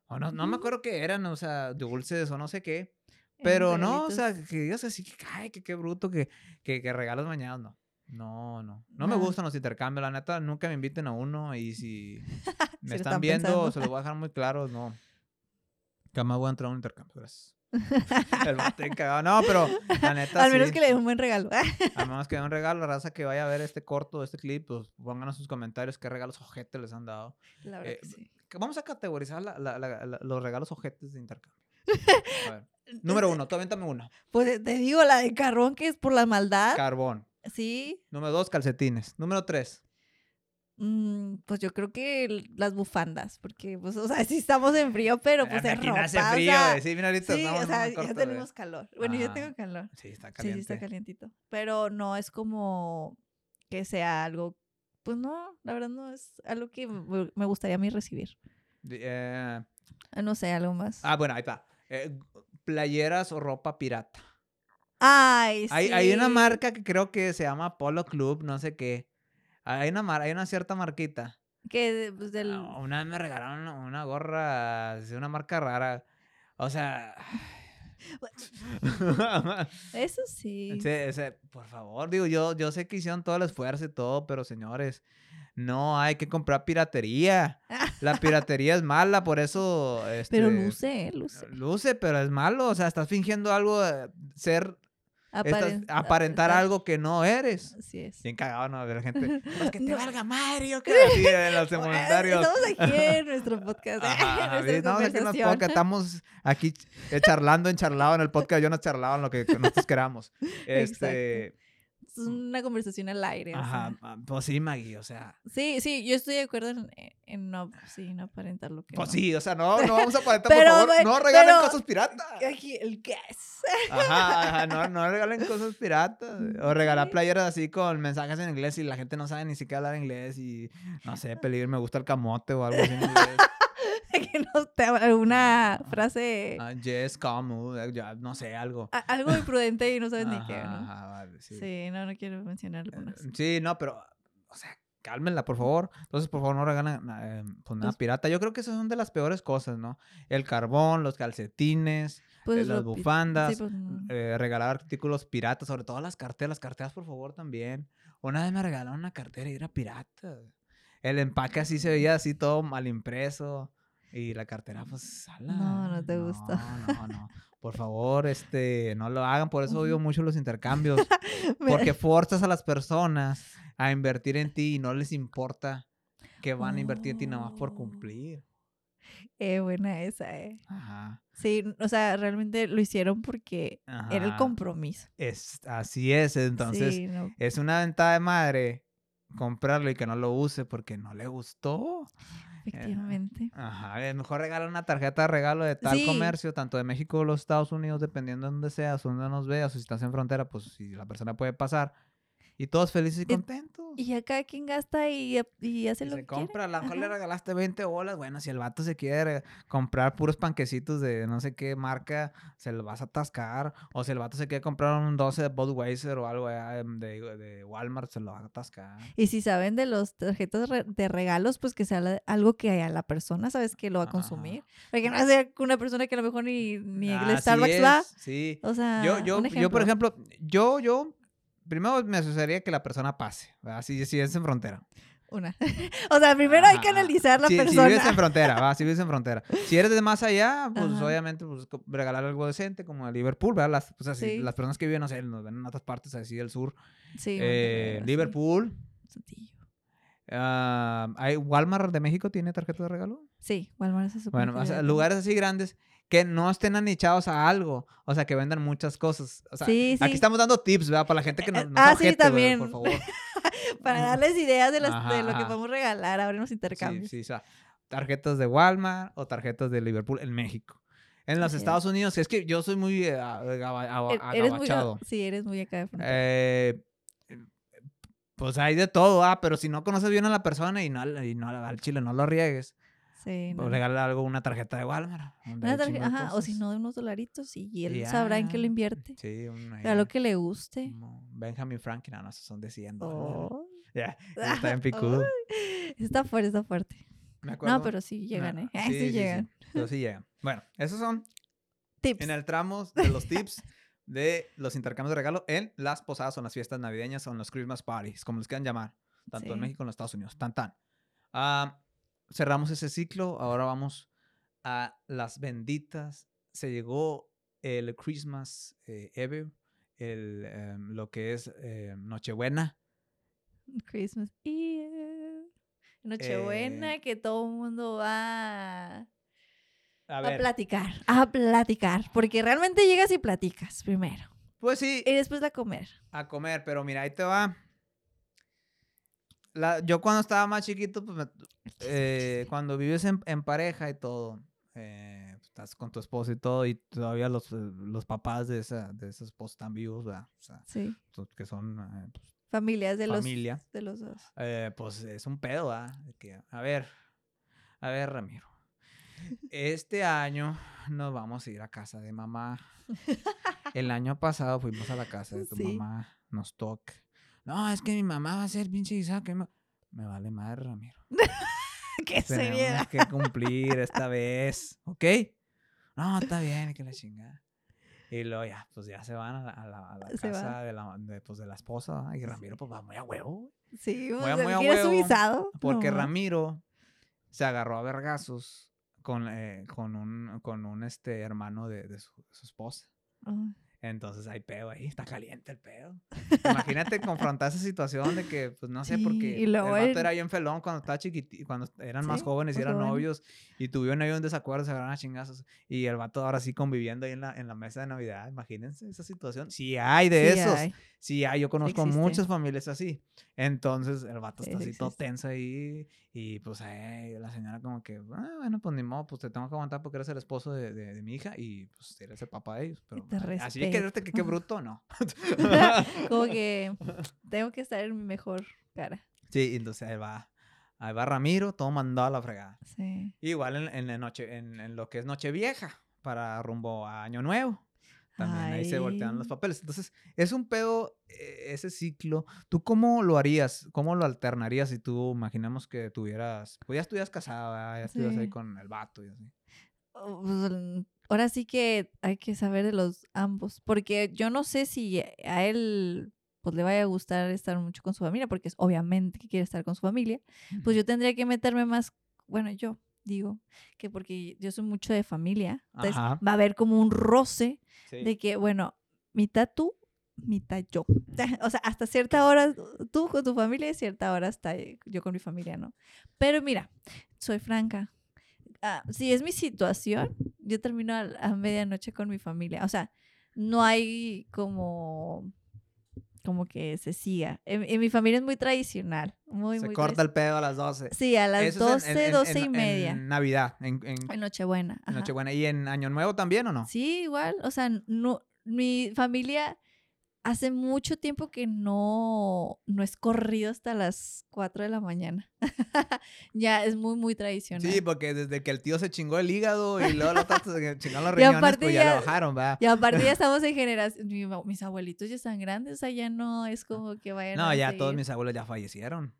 O no, no me acuerdo qué eran, o sea, dulces o no sé qué. Pero no, o sea, que digas así, que ay, que qué bruto, que, que, que regalos mañanas, no. No, no. No me gustan los intercambios, la neta, nunca me inviten a uno y si [laughs] me están, viendo, se los voy a dejar muy claro, no. Jamás voy a entrar a un intercambio, gracias. [laughs] el mate cagado. No, pero la neta. Al menos que le dé un buen regalo. [laughs] Al menos que dé un regalo. La raza que vaya a ver este corto, este clip, pues pónganos sus comentarios qué regalos ojetes les han dado. La verdad eh, que sí. Vamos a categorizar los regalos ojetes de intercambio. [laughs] A ver. Número uno, tú avéntame una. Pues te digo, la de carbón, que es por la maldad. Carbón. Sí. Número dos, calcetines. Número tres. Mm, pues yo creo que las bufandas, porque, pues, o sea, [laughs] sí estamos en frío, pero pues es ropa. Hace frío, sí, mira, ahorita sí, o sea, ya tenemos calor. Bueno, yo tengo calor. Sí, está caliente. Sí, sí, está calientito. Pero no es como que sea algo, pues no, la verdad no es algo que me gustaría a mí recibir. Eh, ah, no sé, algo más. Ah, bueno, ahí está. Eh, playeras o ropa pirata. Ay, sí. Hay, hay una marca que creo que se llama Polo Club, no sé qué hay una, hay una cierta marquita. Que pues, del... Ah, una vez me regalaron una, gorra de una marca rara. O sea... [sighs] [laughs] Eso sí. por favor, digo, yo, yo sé que hicieron todo el esfuerzo y todo, pero señores, no hay que comprar piratería. La [laughs] piratería es mala, por eso. pero este, luce, luce. Luce, pero es malo. O sea, estás fingiendo algo, ser aparentar algo que no eres. Así es. Bien cagado, ¿no? De la gente. [laughs] Pues que te valga Mario, que así [laughs] en los comentarios. Estamos aquí en [laughs] nuestro podcast. Ajá, no, es que nos estamos aquí eh, charlando en charlado en el podcast. Yo no charlaba en lo que nosotros queramos. Este es una conversación al aire. Ajá, ah, pues sí, Maggie, o sea. Sí, sí, yo estoy de acuerdo en, en no, sí, no aparentar lo que Pues sí, o sea, no, no vamos a aparentar, por favor, [laughs] no regalen cosas piratas. Aquí, el. Ajá, ajá, no, no regalen cosas piratas. O regalar playeras así con mensajes en inglés y la gente no sabe ni siquiera hablar inglés y, no sé, peligro, me gusta el camote o algo así en inglés. [laughs] que no te alguna frase. Uh, yes, come, ya, no sé, algo. algo imprudente y no sabes ni qué, ¿no? Vale, sí. sí. no, no quiero mencionar eh. Sí, no, pero, o sea, cálmenla, por favor. Entonces, por favor, no regalen eh, pues, nada pirata. Yo creo que esas son de las peores cosas, ¿no? El carbón, los calcetines, pues, las bufandas, pues, eh, regalar artículos piratas, sobre todo las carteras. Las carteras, por favor, también. Una vez me regalaron una cartera y era pirata. El empaque así se veía así todo mal impreso. Y la cartera, pues, No, no te gusta. No, no, Por favor, este, no lo hagan. Por eso odio mucho los intercambios. [laughs] porque forzas a las personas a invertir en ti y no les importa que van a invertir en ti nada más por oh. cumplir. Eh, buena esa, eh. Ajá. Sí, o sea, realmente lo hicieron porque era el compromiso. Es, así es, entonces es una ventaja de madre comprarlo y que no lo use porque no le gustó. Efectivamente. Ajá, es mejor regalar una tarjeta de regalo de tal comercio, tanto de México o los Estados Unidos, dependiendo de donde seas, donde nos veas, o si estás en frontera, pues si la persona puede pasar y todos felices y contentos. Y acá quien gasta y, y hace lo se que compra, a lo mejor le regalaste 20 bolas. Bueno, si el vato se quiere comprar puros panquecitos de no sé qué marca, se lo vas a atascar. O si el vato se quiere comprar un 12 de Budweiser o algo de, de Walmart, se lo va a atascar. Y si saben de los tarjetas de regalos, pues que sea algo que a la persona sabes que lo va a consumir. Porque no sea una persona que a lo mejor ni, ni el Starbucks va. Sí. O sea, yo, yo, yo, por ejemplo, yo, yo primero me asociaría que la persona pase, ¿verdad? Si, si es en frontera. Una. [laughs] o sea, primero hay que analizar la persona. Si vives en frontera, va, si vives en frontera. Si eres de más allá, pues obviamente pues, regalar algo decente, como a Liverpool, ¿verdad? Las, pues, así, las personas que viven, no sé, nos ven en otras partes así del sur. Sí. Eh, Liverpool. Sencillo. Uh, ¿hay Walmart de México tiene tarjeta de regalo? Sí, Walmart es Bueno, lugares así grandes que no estén anichados a algo, o sea, que vendan muchas cosas. O sea, sí, sí. aquí estamos dando tips, ¿verdad? Para la gente que no, no Ah, sí, también. por favor. [laughs] Para darles ideas de, de lo que podemos regalar ahora en los intercambios. Sí, sí, o sea, tarjetas de Walmart o tarjetas de Liverpool en México. En los Estados Unidos, es que yo soy muy eh, agabachado. sí, eres muy acá de eh, pues hay de todo, ah, pero si no conoces bien a la persona y no, y no al chile no lo riegues, Sí. O regalar algo, una tarjeta de Walmart. ajá, o si no, de unos dolaritos y él sabrá en qué lo invierte. Sí, a lo que le guste. Benjamin Franklin, no, no, son de 100 oh. [laughs] Ya, [laughs] está en picudo. está fuerte, está fuerte. No, pero sí llegan, ¿eh? [laughs] Sí, sí, llegan. Pero sí llegan. Bueno, esos son tips. En el tramo de los tips de los intercambios de regalo en las posadas o en las fiestas navideñas o en los Christmas parties, como les quieran llamar, tanto en México como en los Estados Unidos. Tan, tan. Ah cerramos ese ciclo, ahora vamos a las benditas. Se llegó el Christmas eh, Eve, el, em, lo que es eh, Nochebuena. Christmas Eve. Nochebuena, eh, que todo el mundo va a, platicar, a platicar, porque realmente llegas y platicas primero. Pues sí. Y después a comer. A comer, pero mira, ahí te va yo cuando estaba más chiquito, pues eh, [laughs] cuando vives en, pareja y todo, eh, estás con tu esposo y todo, y todavía los, los papás de esa, de están vivos, ¿verdad? O sea, sí. Que son... Eh, pues, Familias de los, de los dos. pues es un pedo, ¿verdad? Que, a ver, a ver, Ramiro. Este año nos vamos a ir a casa de mamá. [laughs] El año pasado fuimos a la casa de tu mamá, nos toca. No, es que mi mamá va a ser pinche Isaac. Me... me vale madre, Ramiro. [laughs] ¿Qué Tenemos que cumplir esta vez, ¿ok? No, está bien, que la chingada. Y luego ya, pues ya se van a la, a la, casa de la, de, pues, de la esposa. Y Ramiro, pues va muy a huevo. Sí, muy a, muy a huevo. Porque Ramiro se agarró a vergazos con, eh, con un, con un este, hermano de, de, su, esposa. Entonces hay pedo ahí, está caliente el pedo. Imagínate [laughs] confrontar esa situación de que, pues no sé, porque el vato era bien felón cuando estaba chiquitito, cuando eran más jóvenes y eran novios y tuvieron ahí un desacuerdo, se agarraron a chingazos. Y el vato ahora sí conviviendo ahí en la, en la mesa de Navidad. Imagínense esa situación. Sí hay de esos. Sí hay, yo conozco muchas familias así. Entonces el vato está así todo tenso ahí y pues la señora como que, ah, bueno, pues ni modo, pues te tengo que aguantar porque eres el esposo de, de, mi hija y pues eres el papá de ellos. Pero así que que qué bruto, no. [laughs] como [laughs] que tengo que estar en mi mejor cara. Sí, entonces ahí va. Ahí va Ramiro, todo mandado a la fregada. Sí. Igual en, en, noche, en, en lo que es Nochevieja, para rumbo a Año Nuevo. También ahí se voltean los papeles. Entonces, es un pedo eh, ese ciclo. ¿Tú cómo lo harías? ¿Cómo lo alternarías si tú, imaginamos que tuvieras, pues ya estuvieras casada, ya estuvieras ahí con el vato y así? Oh, pues, ahora sí que hay que saber de los ambos, porque yo no sé si a él pues le vaya a gustar estar mucho con su familia, porque es obviamente que quiere estar con su familia, pues yo tendría que meterme más, bueno, yo digo que porque yo soy mucho de familia, entonces va a haber como un roce de que, bueno, mitad tú, mitad yo. [laughs] O sea, hasta cierta hora tú con tu familia y cierta hora hasta yo con mi familia, ¿no? Pero mira, soy franca. Ah, si es mi situación, yo termino a medianoche con mi familia. O sea, no hay como como que se siga. En, mi familia es muy tradicional. Muy, se corta el pedo a las 12. Sí, a las 12, 12 y media. En Navidad. En, Nochebuena. En Nochebuena. ¿Y en Año Nuevo también o no? Sí, igual. O sea, no, mi familia hace mucho tiempo que no, no es corrido hasta las 4 de la mañana. [laughs] ya es muy, muy tradicional. Sí, porque desde que el tío se chingó el hígado y luego lo chingó los [laughs] riñones, pues ya, lo bajaron, ¿verdad? Y aparte ya [laughs] estamos en generación, mis abuelitos ya están grandes, o sea, ya no es como que vayan No, ya todos mis abuelos ya fallecieron.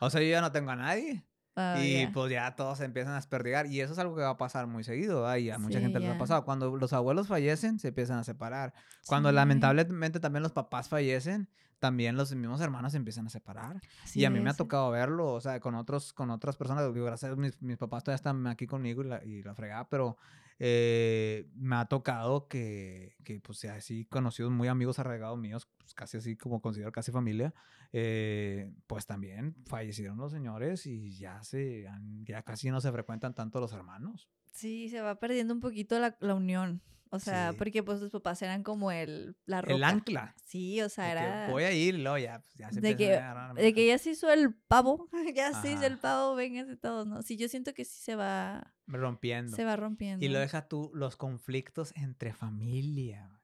O sea, yo ya no tengo a nadie. Oh, y pues ya todos se empiezan a desperdigar. Y eso es algo que va a pasar muy seguido. Y a mucha gente le ha pasado. Cuando los abuelos fallecen, se empiezan a separar. Cuando lamentablemente también los papás fallecen, también los mismos hermanos se empiezan a separar. y a mí me ha tocado verlo, o sea, con, otros, con otras personas. gracias a mis, mis papás todavía están aquí conmigo y la, y la fregada, pero eh, me ha tocado que, que pues, así conocidos, muy amigos arraigados míos, pues, casi así como considero casi familia, eh, pues también fallecieron los señores y ya, se, ya casi no se frecuentan tanto los hermanos. Sí, se va perdiendo un poquito la, la unión. O sea, porque pues los papás eran como el, la roca. El ancla. Sí, o sea, era... Voy a ir, luego ya, pues, ya se de que, a De que ya se hizo el pavo, [laughs] ya se hizo el pavo, vénganse todos, ¿no? Sí, yo siento que sí se va... Rompiendo. Se va rompiendo. Y lo deja tú, los conflictos entre familia.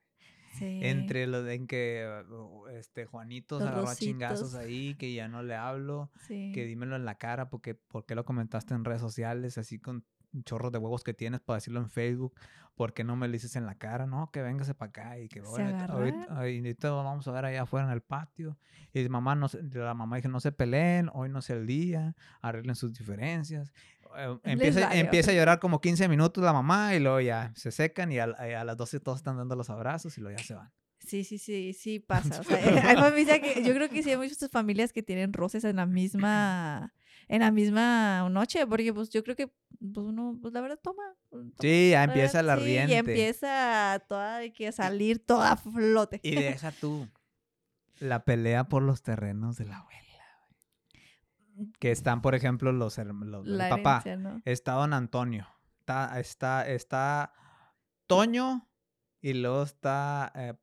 Sí. Entre lo de en que uh, este Juanito se agarró a chingazos ahí, que ya no le hablo, que dímelo en la cara porque, porque lo comentaste en redes sociales, así con chorros de huevos que tienes para decirlo en Facebook, ¿por qué no me lo dices en la cara? No, que véngase para acá y que ahorita, vamos a ver allá afuera en el patio. Y mamá no, la mamá dice, no se peleen, hoy no es el día, arreglen sus diferencias. Eh, empieza, empieza a llorar como 15 minutos la mamá y luego ya se secan y a, las 12 todos están dando los abrazos y luego ya se van. Sí, sí, sí, sí pasa. O sea, [laughs] hay familias que, yo creo que sí hay muchas familias que tienen roces en la misma en la misma noche, porque pues yo creo que pues uno, pues la verdad toma. sí, ya empieza la sí, Y empieza toda de que salir toda a flote. Y deja tú [laughs] la pelea por los terrenos de la abuela. Que están, por ejemplo, los, los el papá. Está don Antonio. Está, está, está Toño y luego está eh,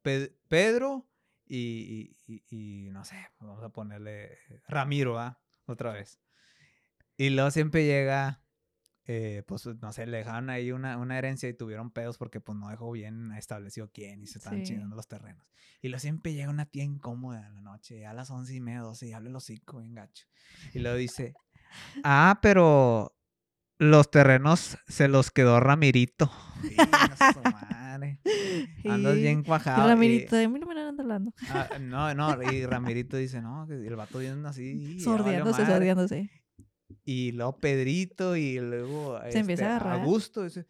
Pedro y, y, no sé, vamos a ponerle Ramiro, ¿ah? Otra vez. Y luego siempre llega, eh, pues no sé, le dejaron ahí una, una, herencia y tuvieron pedos porque pues no dejó bien establecido quién y se estaban chingando los terrenos. Y luego siempre llega una tía incómoda en la noche, a las once y media, doce, y habla el hocico bien gacho. Y luego dice, ah, pero los terrenos se los quedó Ramirito. [laughs] madre. Andas bien cuajado. Ramirito, de mí no me andan hablando. Ah, no, no, y Ramirito dice, no, que el vato viene así. Sordeándose, sordeándose y luego Pedrito y luego se empieza a este, agarrar. Augusto. Dice,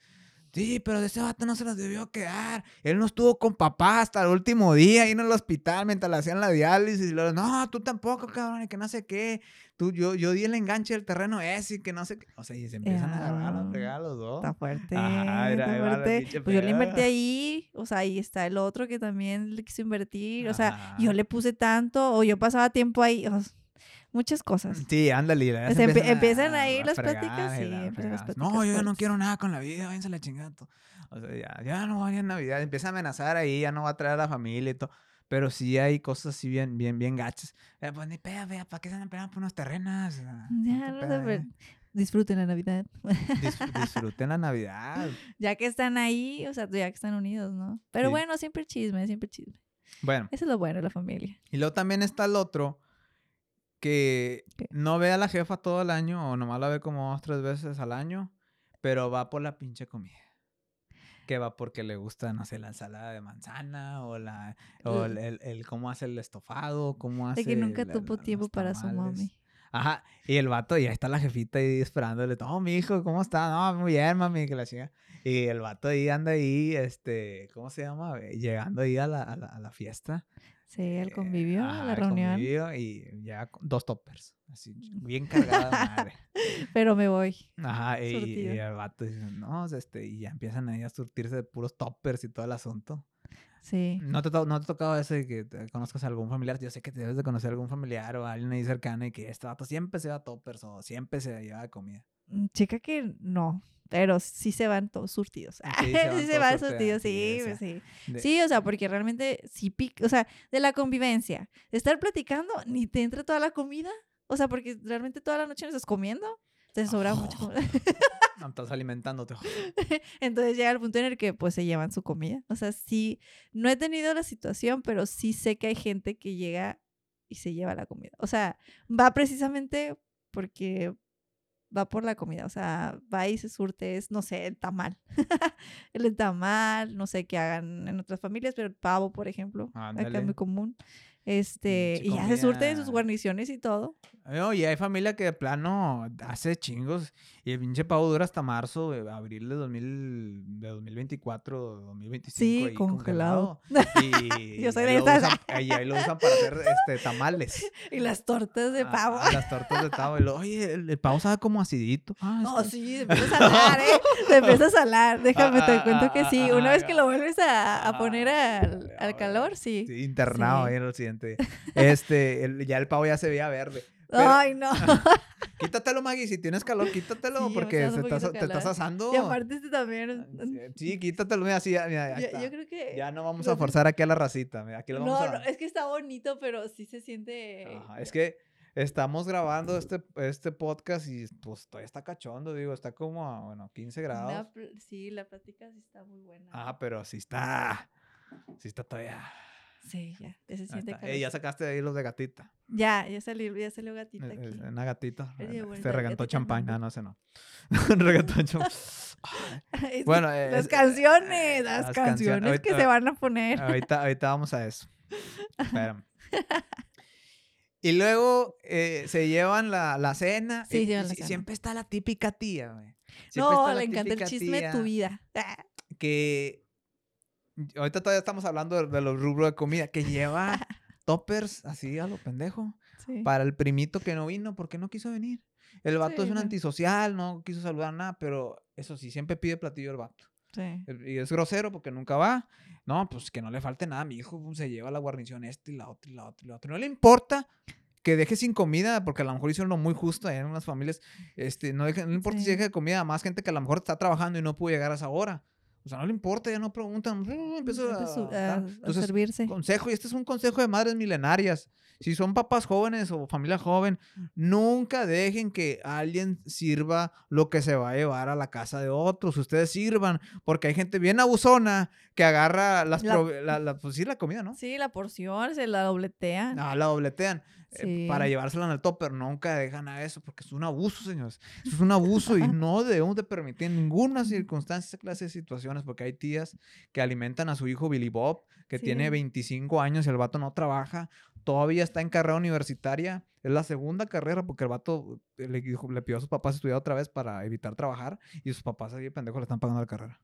Sí, pero de ese vato no se los debió quedar. Él no estuvo con papá hasta el último día ahí en el hospital mientras le hacían la diálisis. Y luego, no, tú tampoco, cabrón, y que no sé qué. Tú, yo, yo di el enganche del terreno ese y que no sé qué. O sea, y se empiezan a agarrar los regalos dos. Está fuerte. Ajá, está fuerte. Pues yo le invertí ahí, o sea, ahí está el otro que también le quiso invertir. O sea, yo le puse tanto, o yo pasaba tiempo ahí. O muchas cosas. Sí, ándale. empiezan, ahí las pláticas. Sí, No, yo ya no quiero nada con la vida, váyanse la chingada. O sea, ya, ya no vaya en Navidad. Empieza a amenazar ahí, ya no va a traer a la familia y todo. Pero sí hay cosas así bien, bien, bien gachas. Eh, pues ni pega, vea, ¿para qué se andan pegando por unas terrenas? [laughs] Ya, no sé, disfruten la Navidad. [laughs] disfruten la Navidad. Ya que están ahí, o sea, ya que están unidos, ¿no? Pero bueno, siempre chisme, siempre chisme. Bueno. Eso es lo bueno de la familia. Y luego también está el otro que no ve a la jefa todo el año o nomás la ve como dos, tres veces al año, pero va por la pinche comida. Que va porque le gusta, no sé, la ensalada de manzana o la o el, el, cómo hace el estofado, cómo hace... De que nunca tuvo tiempo para su mami. Ajá, y el vato, y ahí está la jefita ahí esperándole, oh, mi hijo, ¿cómo está? No, muy bien, mami, que la chica. Y el vato ahí anda ahí, este, ¿cómo se llama? Llegando ahí a la, a la, a la fiesta. Sí, él convivió a la reunión. Convivió y ya dos toppers. Así, bien cargada madre. [laughs] Pero me voy. Ajá, y, el vato dice, no, este, y ya empiezan ahí a surtirse de puros toppers y todo el asunto. Sí. ¿No te, no te ha tocado ese que conozcas a algún familiar? Yo sé que te debes de conocer a algún familiar o a alguien ahí cercano y que este vato siempre se va a toppers o siempre se lleva de comida. Mm, chica que no. Pero sí se van todos surtidos. [laughs] Sí, se van, surtidos, sí, sí. Sí. sí, o sea, porque realmente sí pica, o sea, de la convivencia, de estar platicando, ni te entra toda la comida. O sea, porque realmente toda la noche no estás comiendo. Te sobra mucho. [laughs] no estás alimentándote. [laughs] Entonces llega el punto en el que pues se llevan su comida. O sea, sí, no he tenido la situación, pero sí sé que hay gente que llega y se lleva la comida. O sea, va precisamente porque va por la comida, o sea, va y se surte, es, no sé, el tamal. [laughs] el tamal, no sé qué hagan en otras familias, pero el pavo, por ejemplo, acá es muy común. Este, y ya se surte de sus guarniciones y todo. No, y hay familia que de plano hace chingos y el pinche pavo dura hasta marzo, abril de, 2000, de 2024, 2025. Sí, congelado. Y, [laughs] Yo soy de y ahí lo usan para hacer este, tamales. [laughs] Y las tortas de pavo. las tortas de pavo. Y oye, el, pavo sabe como acidito. Ah, oh, sí, se [laughs] empieza a salar, ¿eh? Se empieza a salar. Déjame, te cuento que sí. Una vez que lo vuelves a, a poner al, al, calor, sí. sí internado ahí en el siguiente. Este, ya el pavo ya se veía verde. Ay, no. [laughs] quítatelo, Maggie. Si tienes calor, quítatelo porque te estás asando. Y aparte este también. [laughs] Sí, quítatelo. Mira, mira, ya, yo, creo que. Ya no vamos a forzar aquí a la racita. aquí lo vamos no, no, es que está bonito, pero sí se siente. es que estamos grabando este, este podcast y pues todavía está cachondo, digo, está como a, bueno, 15 grados. sí, la plática sí está muy buena. Ah, pero sí está. Sí está todavía. Sí, ya. Ese siente eh, ya sacaste de ahí los de gatita. Ya, ya salió, ya salió gatita eh, aquí. Eh, una gatita. Se regantó champán. No, no, ese no. [laughs] regantó [laughs] champán. bueno, las canciones, las, canciones, que se van a poner. Ahorita, ahorita vamos a eso. Espérame. [laughs] Y luego se llevan la, la cena. Sí, y, Siempre está la típica tía, güey. No, le encanta el chisme de tu vida. Que ahorita todavía estamos hablando de, los rubros de comida, que lleva [laughs] toppers así a lo pendejo. Para el primito que no vino porque no quiso venir. El vato es un antisocial, no quiso saludar nada, pero eso sí, siempre pide platillo el vato. Sí. Y es grosero porque nunca va. No, pues que no le falte nada. Mi hijo se lleva la guarnición este y la otra y la otra y la otra. No le importa que deje sin comida, porque a lo mejor hicieron lo muy justo en unas familias. Este, no, no importa si deje comida a más gente que a lo mejor está trabajando y no pudo llegar a esa hora. O sea, no le importa, ya no preguntan. Empieza a, servirse. Consejo, y este es un consejo de madres milenarias. Si son papás jóvenes o familia joven, nunca dejen que alguien sirva lo que se va a llevar a la casa de otros. Ustedes sirvan, porque hay gente bien abusona que agarra las la, pues sí, la comida, ¿no? Sí, la porción, se la dobletean. Ah, la dobletean. Eh, para llevársela en el topper. Nunca dejan a eso porque es un abuso, señores. es un abuso y [laughs] no debemos de permitir en ninguna circunstancia esa clase de situaciones porque hay tías que alimentan a su hijo Billy Bob, que tiene 25 años y el vato no trabaja, todavía está en carrera universitaria Es la segunda carrera porque el vato le, le pidió a sus papás estudiar otra vez para evitar trabajar y sus papás ahí pendejo le están pagando la carrera.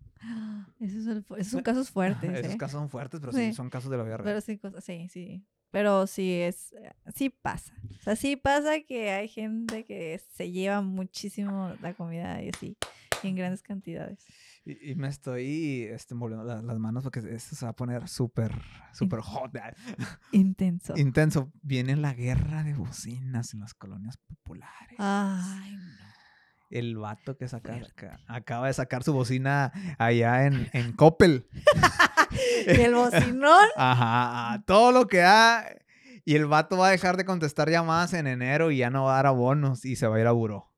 Esos son, [laughs] casos fuertes. Esos ¿eh? casos son fuertes, pero sí. son casos de la vida real. Pero sí, sí, sí. Pero sí es, sí pasa. O sea, sí pasa que hay gente que se lleva muchísimo la comida y así, en grandes cantidades. Y, me estoy este, moviendo las, manos porque esto se va a poner súper, súper hot. Intenso. [laughs] Intenso. Viene la guerra de bocinas en las colonias populares. Ay, no. El vato que saca, acaba de sacar su bocina allá en, en Coppel. [laughs] el bocinón. [laughs] Ajá, todo lo que da. Y el vato va a dejar de contestar llamadas en enero y ya no va a dar abonos y se va a ir a buró.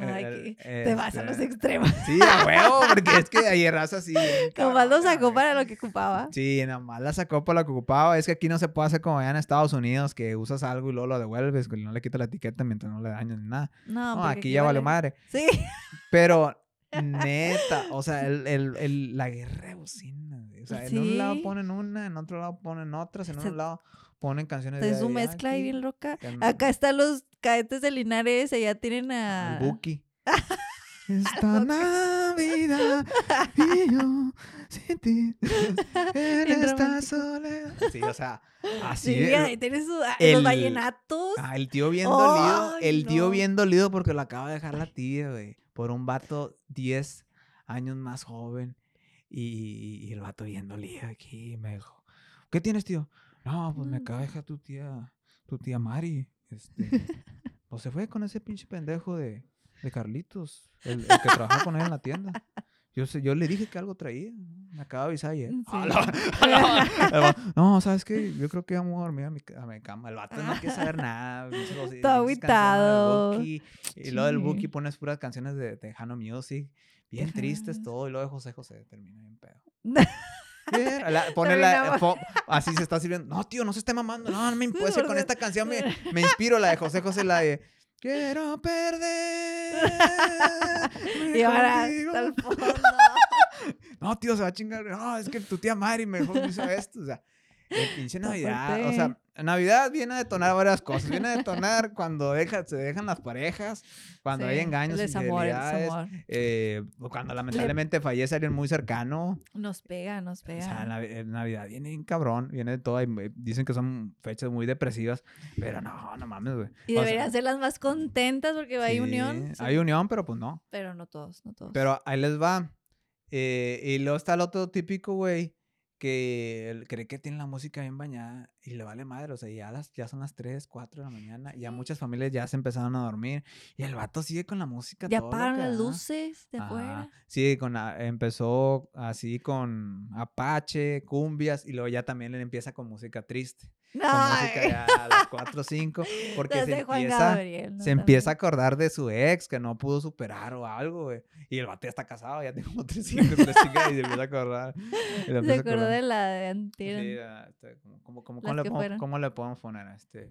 Ay, te vas a los este, extremos. Sí, a huevo, porque es que [laughs] ayer raza así. [laughs] Nomás lo sacó para lo que ocupaba. Sí, nomás la sacó para lo que ocupaba. Es que aquí no se puede hacer como allá en Estados Unidos, que usas algo y luego lo devuelves, que no le quitas la etiqueta mientras no le dañas ni nada. No, aquí ya vale madre. Sí. Pero, neta, o sea, el, el, el, la guerra de bocina. O sea, en un lado ponen una, en otro lado ponen otras, en otro lado ponen canciones de. Es un mezcla y bien loca. Acá están los cadetes de Linares, allá tienen a. El Buki. [laughs] Esta Navidad y yo [laughs] sin ti en esta soledad. Sí, o sea, así. Sí, ahí tienes ah, los vallenatos. Ah, el tío bien dolido. El tío bien dolido porque lo acaba de dejar la tía, güey. Por un vato 10 años más joven. Y, y el vato bien dolido aquí. Me dijo, ¿qué tienes, tío? No, pues me mm. acaba de dejar tu tía, tu tía Mari. Este, [laughs] pues se fue con ese pinche pendejo de, de Carlitos, el, que trabaja con él en la tienda. Yo, sé, yo le dije que algo traía. Me acaba de avisar ayer. [laughs] no, ¿sabes qué? Yo creo que vamos a dormir a mi, a mi cama. El vato no quiere saber nada. Todo aguitado. Y luego del Buki pones puras canciones de Tejano Music. Bien tristes todo. Y luego de José José termina bien pedo. [laughs] pone la, así se está sirviendo. No, tío, no se esté mamando. No, no me impuese con esta canción. Me, [laughs] me inspiro la de José José, la de Quiero [laughs] perder. y ahora hasta el [laughs] fondo. No, tío, se va a chingar. No, es que tu tía Mari mejor hizo esto. O sea, el pinche Navidad. O sea, Navidad viene a detonar varias cosas. Viene a detonar cuando deja, se dejan las parejas, cuando hay engaños, infidelidades, eh, cuando lamentablemente fallece alguien muy cercano. Nos pega, nos pega. O sea, Navidad viene bien cabrón, viene de todo. dicen que son fechas muy depresivas, pero no, no mames, güey. Y deberían ser las más contentas porque hay unión. Hay unión, pero pues no. Pero no todos, no todos. Pero ahí les va. Eh, y luego está el otro típico, güey, que cree que tiene la música bien bañada y le vale madre, o sea, ya, las, ya son las 3, 4 de la mañana, ya muchas familias ya se empezaron a dormir y el vato sigue con la música. Ya apagan las luces de afuera. Sí, con, empezó así con Apache, cumbias y luego ya también le empieza con música triste. [laughs] Con música ya a las 4 o 5 porque se empieza, se empieza a acordar de su ex que no pudo superar o algo, güey. Y el ya está casado, ya tiene como 3 hijos, y se empieza a acordar. [laughs] Se acordó de la de anterior. Sí, este, como, como, ¿cómo, le ¿cómo, le podemos poner a este?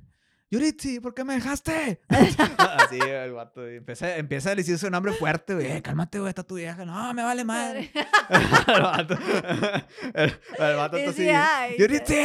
Yuritsi, ¿por qué me dejaste? [laughs] Así, el vato. Empieza, empieza a decir su nombre fuerte, güey. Eh, cálmate, güey, está tu vieja. No, me vale madre. [laughs] el vato. [laughs] El, vato está así. ¡Yuritsi!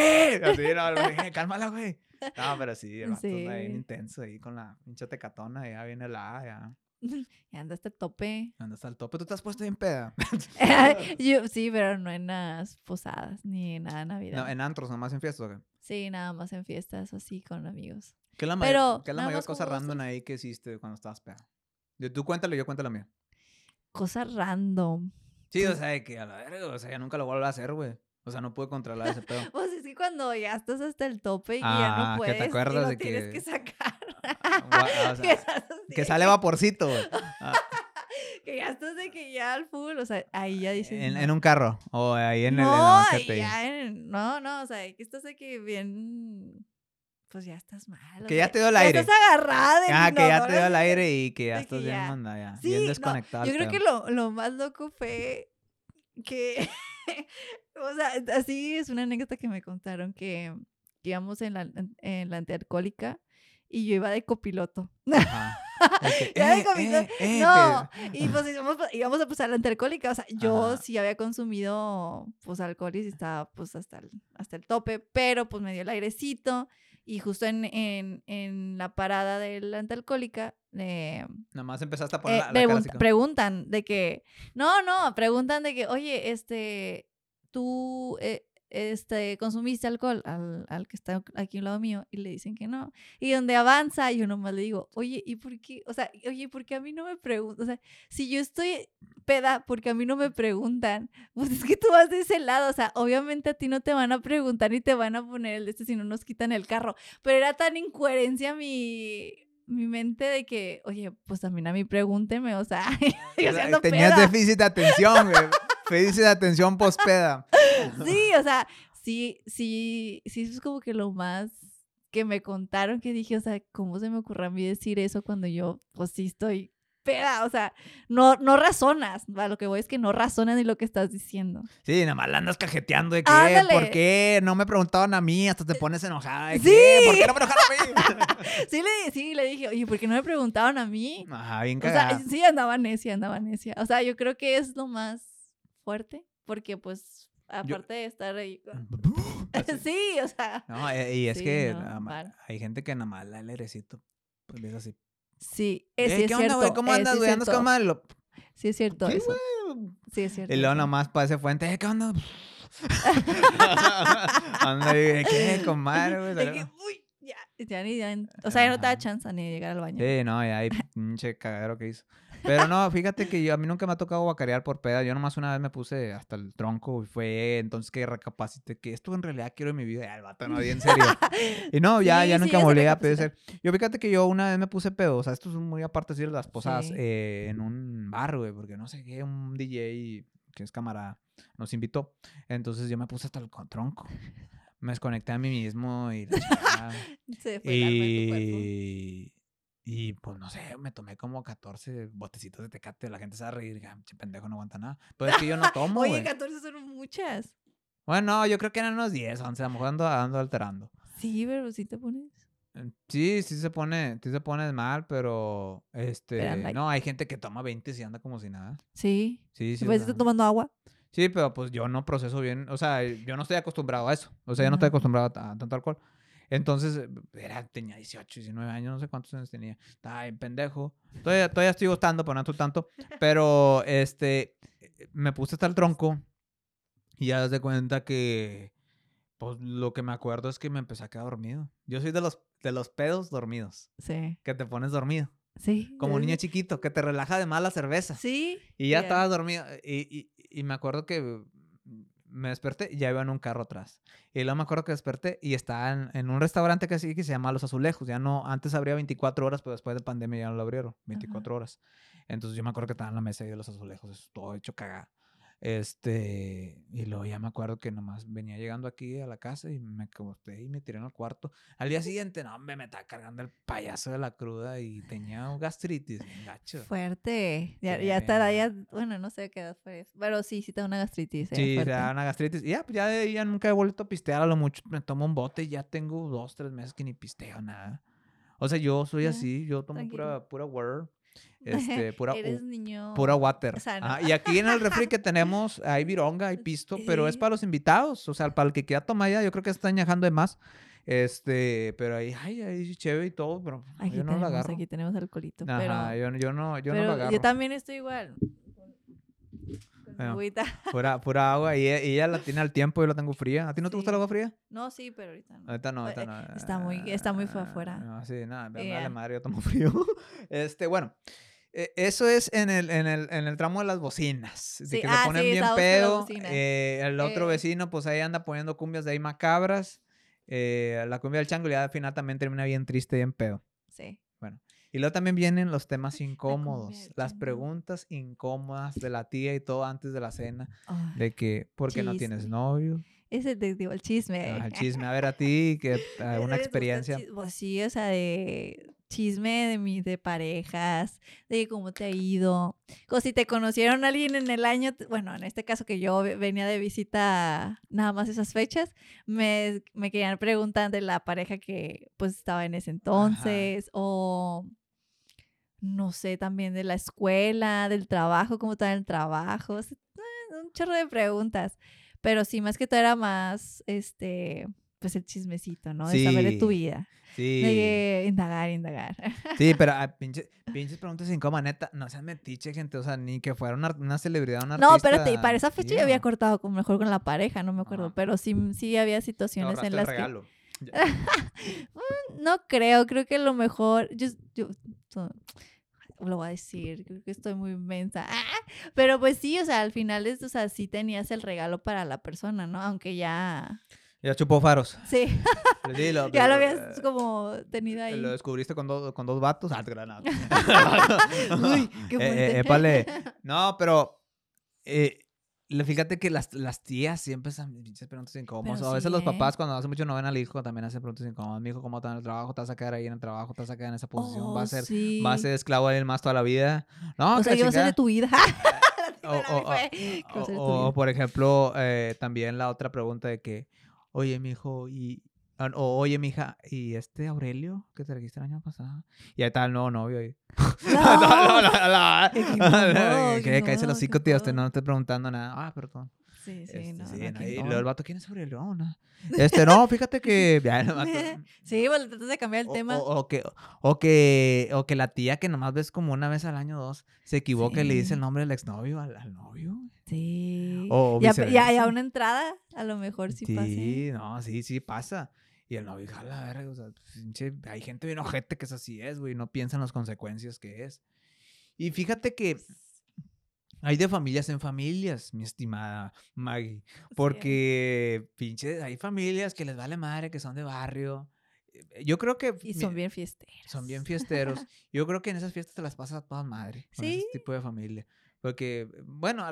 Así, no, güey, cálmala, güey. No, pero sí, el vato está bien intenso ahí con la pinche tecatona. Ya viene la ya. [laughs] Anda hasta el tope. Anda hasta el tope. ¿Tú te has puesto bien peda? [laughs] [laughs] Yo, sí, pero no en las posadas ni en nada Navidad. No, en antros, nomás en fiestas, ¿o qué? Sí, nada más en fiestas así con amigos. ¿Qué es la, mayor, ¿qué es la mayor cosa random ahí que hiciste cuando estabas peda? Tú cuéntalo, yo cuéntalo la mía. Cosa random. Sí, o sea, que a la verga, o sea, ya nunca lo vuelvo a hacer, güey. O sea, no pude controlar ese pedo. pues es que cuando ya estás hasta el tope y ya no puedes, que te acuerdas de tienes que sacar. [laughs] Que sale vaporcito, [laughs] ah. que ya estás de que ya al full, o sea, ahí ya dices. En, un carro o ahí en no, el. En no, no, o sea, que estás de que bien. Pues ya estás mal. Que ya te dio el aire. estás agarrada. Ah, que ya te dio el [laughs] aire y que ya estás bien manda, ya. bien desconectado. yo creo que lo, lo más loco fue que. o sea, así es una anécdota que me contaron que, íbamos en la, en la antialcohólica y yo iba de copiloto. [laughs] Eh, eh, eh, no, y pues íbamos, íbamos a pasar la antialcohólica. O sea, yo sí había consumido pues alcohol y estaba pues hasta el, hasta el tope, pero pues me dio el airecito Y justo en, en, en la parada de la antialcohólica, eh, Nada más empezaste a poner eh, la, Preguntan de que, no, no, preguntan de que, oye, este, tú, eh, este, consumiste alcohol al, al, que está aquí al lado mío y le dicen que no. Y donde avanza, yo nomás le digo, oye, ¿y por qué? O sea, oye, ¿por qué a mí no me preguntan? O sea, si yo estoy peda porque a mí no me preguntan, [laughs] pues es que tú vas de ese lado. O sea, obviamente a ti no te van a preguntar ni te van a poner el de este si no nos quitan el carro. Pero era tan incoherencia mi, mi mente de que, oye, pues también a mí pregúnteme, o sea, [laughs] yo Tenías déficit de atención, güey. Déficit de atención pospeda. Sí, o sea, sí, sí, sí, eso es como que lo más que me contaron que dije, o sea, ¿cómo se me ocurre a mí decir eso cuando yo, pues sí estoy peda, o sea, no, no razonas, a lo que voy es que no razonas ni lo que estás diciendo. Sí, nada más la andas cajeteando de que, ¿por qué? No me preguntaban a mí, hasta te pones enojada. De sí. ¿Por qué no me enojaron a mí? [laughs] sí, le, sí, le dije, oye, ¿por qué no me preguntaban a mí? Ajá, bien cagada. O sea, sí, andaba necia, andaba necia. O sea, yo creo que es lo más fuerte, porque pues aparte de estar ahí. [laughs] sí, o sea. No, eh, y es que hay gente que nada más la airecito, pues es así. Sí, es, eh, ¿Qué onda, güey? ¿Cómo andas, güey? ¿Andas con mal? Sí, es cierto. Sí, eso. Sí, es cierto. Y luego nomás para ese fuente, eh, ¿qué onda? [laughs] Anda, ¿qué? Con madre, [laughs] güey. Uy, ya, ya ni, ya, o sea, ya no te da chance ni de llegar al baño. Sí, no, ya hay pinche cagadero que hizo. Pero no, fíjate que yo, a mí nunca me ha tocado guacarear por peda. Yo nomás una vez me puse hasta el tronco y fue entonces que recapacité que esto en realidad quiero en mi vida. El vato no, en serio. [laughs] Y no, ya, ya nunca me volví a pedir Yo fíjate que yo una vez me puse pedo. O sea, esto es muy aparte de las posadas eh, en un bar, güey, porque no sé qué, un DJ que es cámara nos invitó. Entonces yo me puse hasta el tronco. Me desconecté a mí mismo y... [laughs] Se fue y... Y pues no sé, me tomé como 14 botecitos de tecate. La gente se va a reír. Che pendejo, no aguanta nada. Pero es que yo no [laughs] tomo. Oye, 14 son muchas. Bueno, yo creo que eran unos 10, 11. A lo mejor ando, alterando. Sí, pero sí te pones. Sí, sí se pone, sí se pone mal, pero este, no, hay gente que toma 20 y anda como si nada. Sí. Sí, sí. Pues estás tomando agua. Sí, pero pues yo no proceso bien, o sea, yo no estoy acostumbrado a eso. O sea, yo no estoy acostumbrado a tanto alcohol. Entonces, eh, era, tenía 18, 19 años, no sé cuántos años tenía. Bien pendejo. Todavía, todavía estoy gustando, pero no tanto. Pero, este, me puse hasta el tronco y ya de cuenta que, pues, lo que me acuerdo es que me empecé a quedar dormido. Yo soy de los, de los pedos dormidos. Sí. Que te pones dormido. Sí. Como un niño chiquito, que te relaja de más la cerveza. Sí. Y ya estabas dormido. Y, y, y me acuerdo que me desperté y ya iba en un carro atrás. Y luego me acuerdo que desperté y estaba en, un restaurante que sí que se llama Los Azulejos. Ya no, antes abría 24 horas, pero después de pandemia ya no lo abrieron, 24 horas. Entonces yo me acuerdo que estaba en la mesa de Los Azulejos, todo hecho cagada. Este, y luego ya me acuerdo que nomás venía llegando aquí a la casa y me acosté y me tiré en el cuarto. Al día siguiente, no, me, me estaba cargando el payaso de la cruda y tenía gastritis, gacho. Fuerte. Ya, ya está, ya, bueno, no sé qué edad fue pero sí, sí tengo una gastritis. Eh, sí, da una gastritis. Y ya, pues ya, ya nunca he vuelto a pistear a lo mucho. Me tomo un bote y ya tengo dos, tres meses que ni pisteo nada. O sea, yo soy así, yo tomo pura, pura word. Este, [laughs] pura, Eres niño. pura water. y aquí en el refri que [laughs] tenemos hay vironga, hay pisto, pero es para los invitados. O sea, para el que quiera tomar ya, yo creo que está añejando de más. Este, pero ahí, ay, ahí chévere y todo, pero aquí yo no lo agarro. Aquí tenemos alcoholito. Ajá, pero, yo, yo, no, yo no lo agarro. Yo también estoy igual. Pura, pura agua y, ella la tiene al tiempo y yo la tengo fría. ¿A ti no te gusta el agua fría? No, sí, pero ahorita no. Ahorita no, ahorita no. Está muy, está muy afuera. No, sí, nada, yeah. madre, yo tomo [laughs] frío. este, bueno. E, eso es en el, en, el, en el tramo de las bocinas. De que ah, ponen bien pedo. Eh, el otro eh. vecino, pues ahí anda poniendo cumbias de ahí macabras. Eh, la cumbia del chango y al final también termina bien triste, bien pedo. Sí. Y luego también vienen los temas incómodos, las preguntas incómodas de la tía y todo antes de la cena. de que, ¿por qué no tienes novio? Ese te digo, el chisme. el [laughs] chisme. A ver, a ti, que una experiencia. Pues sí, o sea, de chisme de mis de parejas, de cómo te ha ido. O si te conocieron a alguien en el año, bueno, en este caso que yo venía de visita nada más esas fechas, me, me querían preguntar de la pareja que pues estaba en ese entonces o no sé, también de la escuela, del trabajo, cómo estaba el trabajo, un chorro de preguntas. Pero sí, más que todo era más, este, pues el chismecito, ¿no? De saber de tu vida. Sí. De indagar, indagar. Sí, pero [laughs] ah, pinches, preguntas incómodas, neta, no sean metiche, gente, o sea, ni que fuera una, una celebridad, una No, pero para esa fecha yo había cortado como mejor con la pareja, no me acuerdo, pero sí, sí había situaciones en las que... [laughs] Mm, no creo, creo que lo mejor, yo, yo lo voy a decir, creo que estoy muy inmensa. Pero pues sí, o sea, al final es, o sea, sí tenías el regalo para la persona, ¿no? Aunque ya... Ya chupó faros. Sí. [laughs] [laughs] ya lo habías como tenido ahí. Lo descubriste con, con dos vatos. Ah, granada. [laughs] Uy, qué eh, fuerte. Eh, no, pero eh, Fíjate que las, las tías siempre hacen pinches preguntas incómodas. a veces los papás, cuando hace mucho no ven al hijo, también hacen preguntas incómodas. Mi hijo, ¿cómo está en el trabajo? ¿Te vas a quedar ahí en el trabajo? ¿Te vas a quedar en esa posición? ¿Va, a oh, ser, ¿Va a ser esclavo de él más toda la vida? No, o sea, ¿qué va a ser de tu vida? [laughs] o, por ejemplo, eh, también la otra pregunta de que, oye, mi hijo, ¿y, o, oye, mija, ¿y este Aurelio que te registró el año pasado? Y ahí está el nuevo novio ahí. [laughs] No, no, no, no. [laughs] [laughs] Que cállese los cinco tíos, no estoy preguntando nada. Ah, perdón. Sí, sí, no. Sí, y luego el vato, ¿quién es Aurelio? Oh, no. Este, no, fíjate que. sí, bueno, tratas de cambiar el tema. O, que, o, que, o que la tía que nomás ves como una vez al año dos se equivoca y le dice el nombre del exnovio al, al novio. Sí. O y, a, y, a, una entrada, a lo mejor sí, pasa. Sí, no, sí, sí pasa. Y el novio, la verga, o sea, hay gente bien ojete que es así es, güey, no piensa en las consecuencias que es. Y fíjate que hay de familias en familias, mi estimada Maggie, porque pinche, hay familias que les vale madre, que son de barrio. Eh, yo creo que... Y son bien fiesteros. Son bien fiesteros. [laughs] Yo creo que en esas fiestas te las pasas a todas madre. Con ¿Sí? ese tipo de familia. Porque, bueno,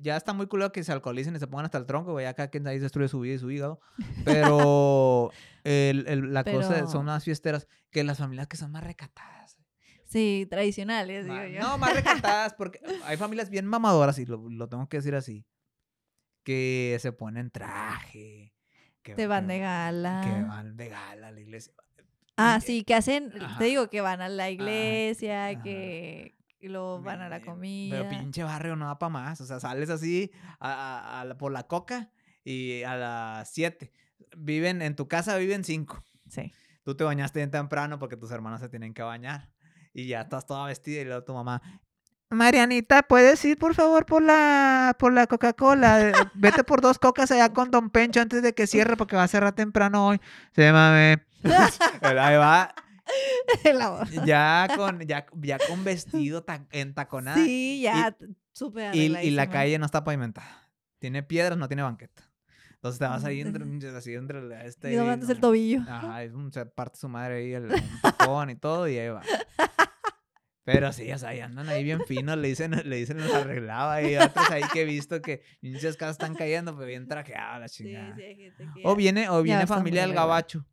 ya está muy culo que se alcoholicen y se pongan hasta el tronco, güey. Acá quien ahí destruye su vida y su hígado. [laughs] Pero el, la cosa son unas fiesteras que las familias que son más recatadas. Sí, tradicionales, digo yo. No, más recatadas, [laughs] porque hay familias bien mamadoras, y lo, tengo que decir así, que se ponen traje. Que, Te van de gala. Que van de gala a la iglesia. Ah, sí, que hacen, te digo, que van a la iglesia, que y luego van a la comida. Pero pinche barrio no da para más. O sea, sales así a, por la coca y a las 7. Viven, en tu casa viven 5. Sí. Tú te bañaste bien temprano porque tus hermanos se tienen que bañar. Y ya estás toda vestida y luego tu mamá, Marianita, ¿puedes ir por favor por la, por la Coca-Cola? Vete por dos cocas allá con Don Pencho antes de que cierre porque va a cerrar temprano hoy. Se mame. [laughs] Ahí va [laughs] ya [laughs] con, ya, ya con vestido entaconado. Sí, ya súper y, y, la calle no está pavimentada. Tiene piedras, no tiene banqueta. Entonces te vas ahí entre, así entre este... Y no el tobillo. Ajá, [laughs] se parte su madre ahí el, tacón y todo y ahí va. Pero sí, o sea, ahí andan ahí bien finos, le dicen, le dicen los arreglaba y otros ahí que he visto que muchas casas están cayendo, pero bien trajeadas la chingada. Sí, sí, o viene, o viene familia del gabacho.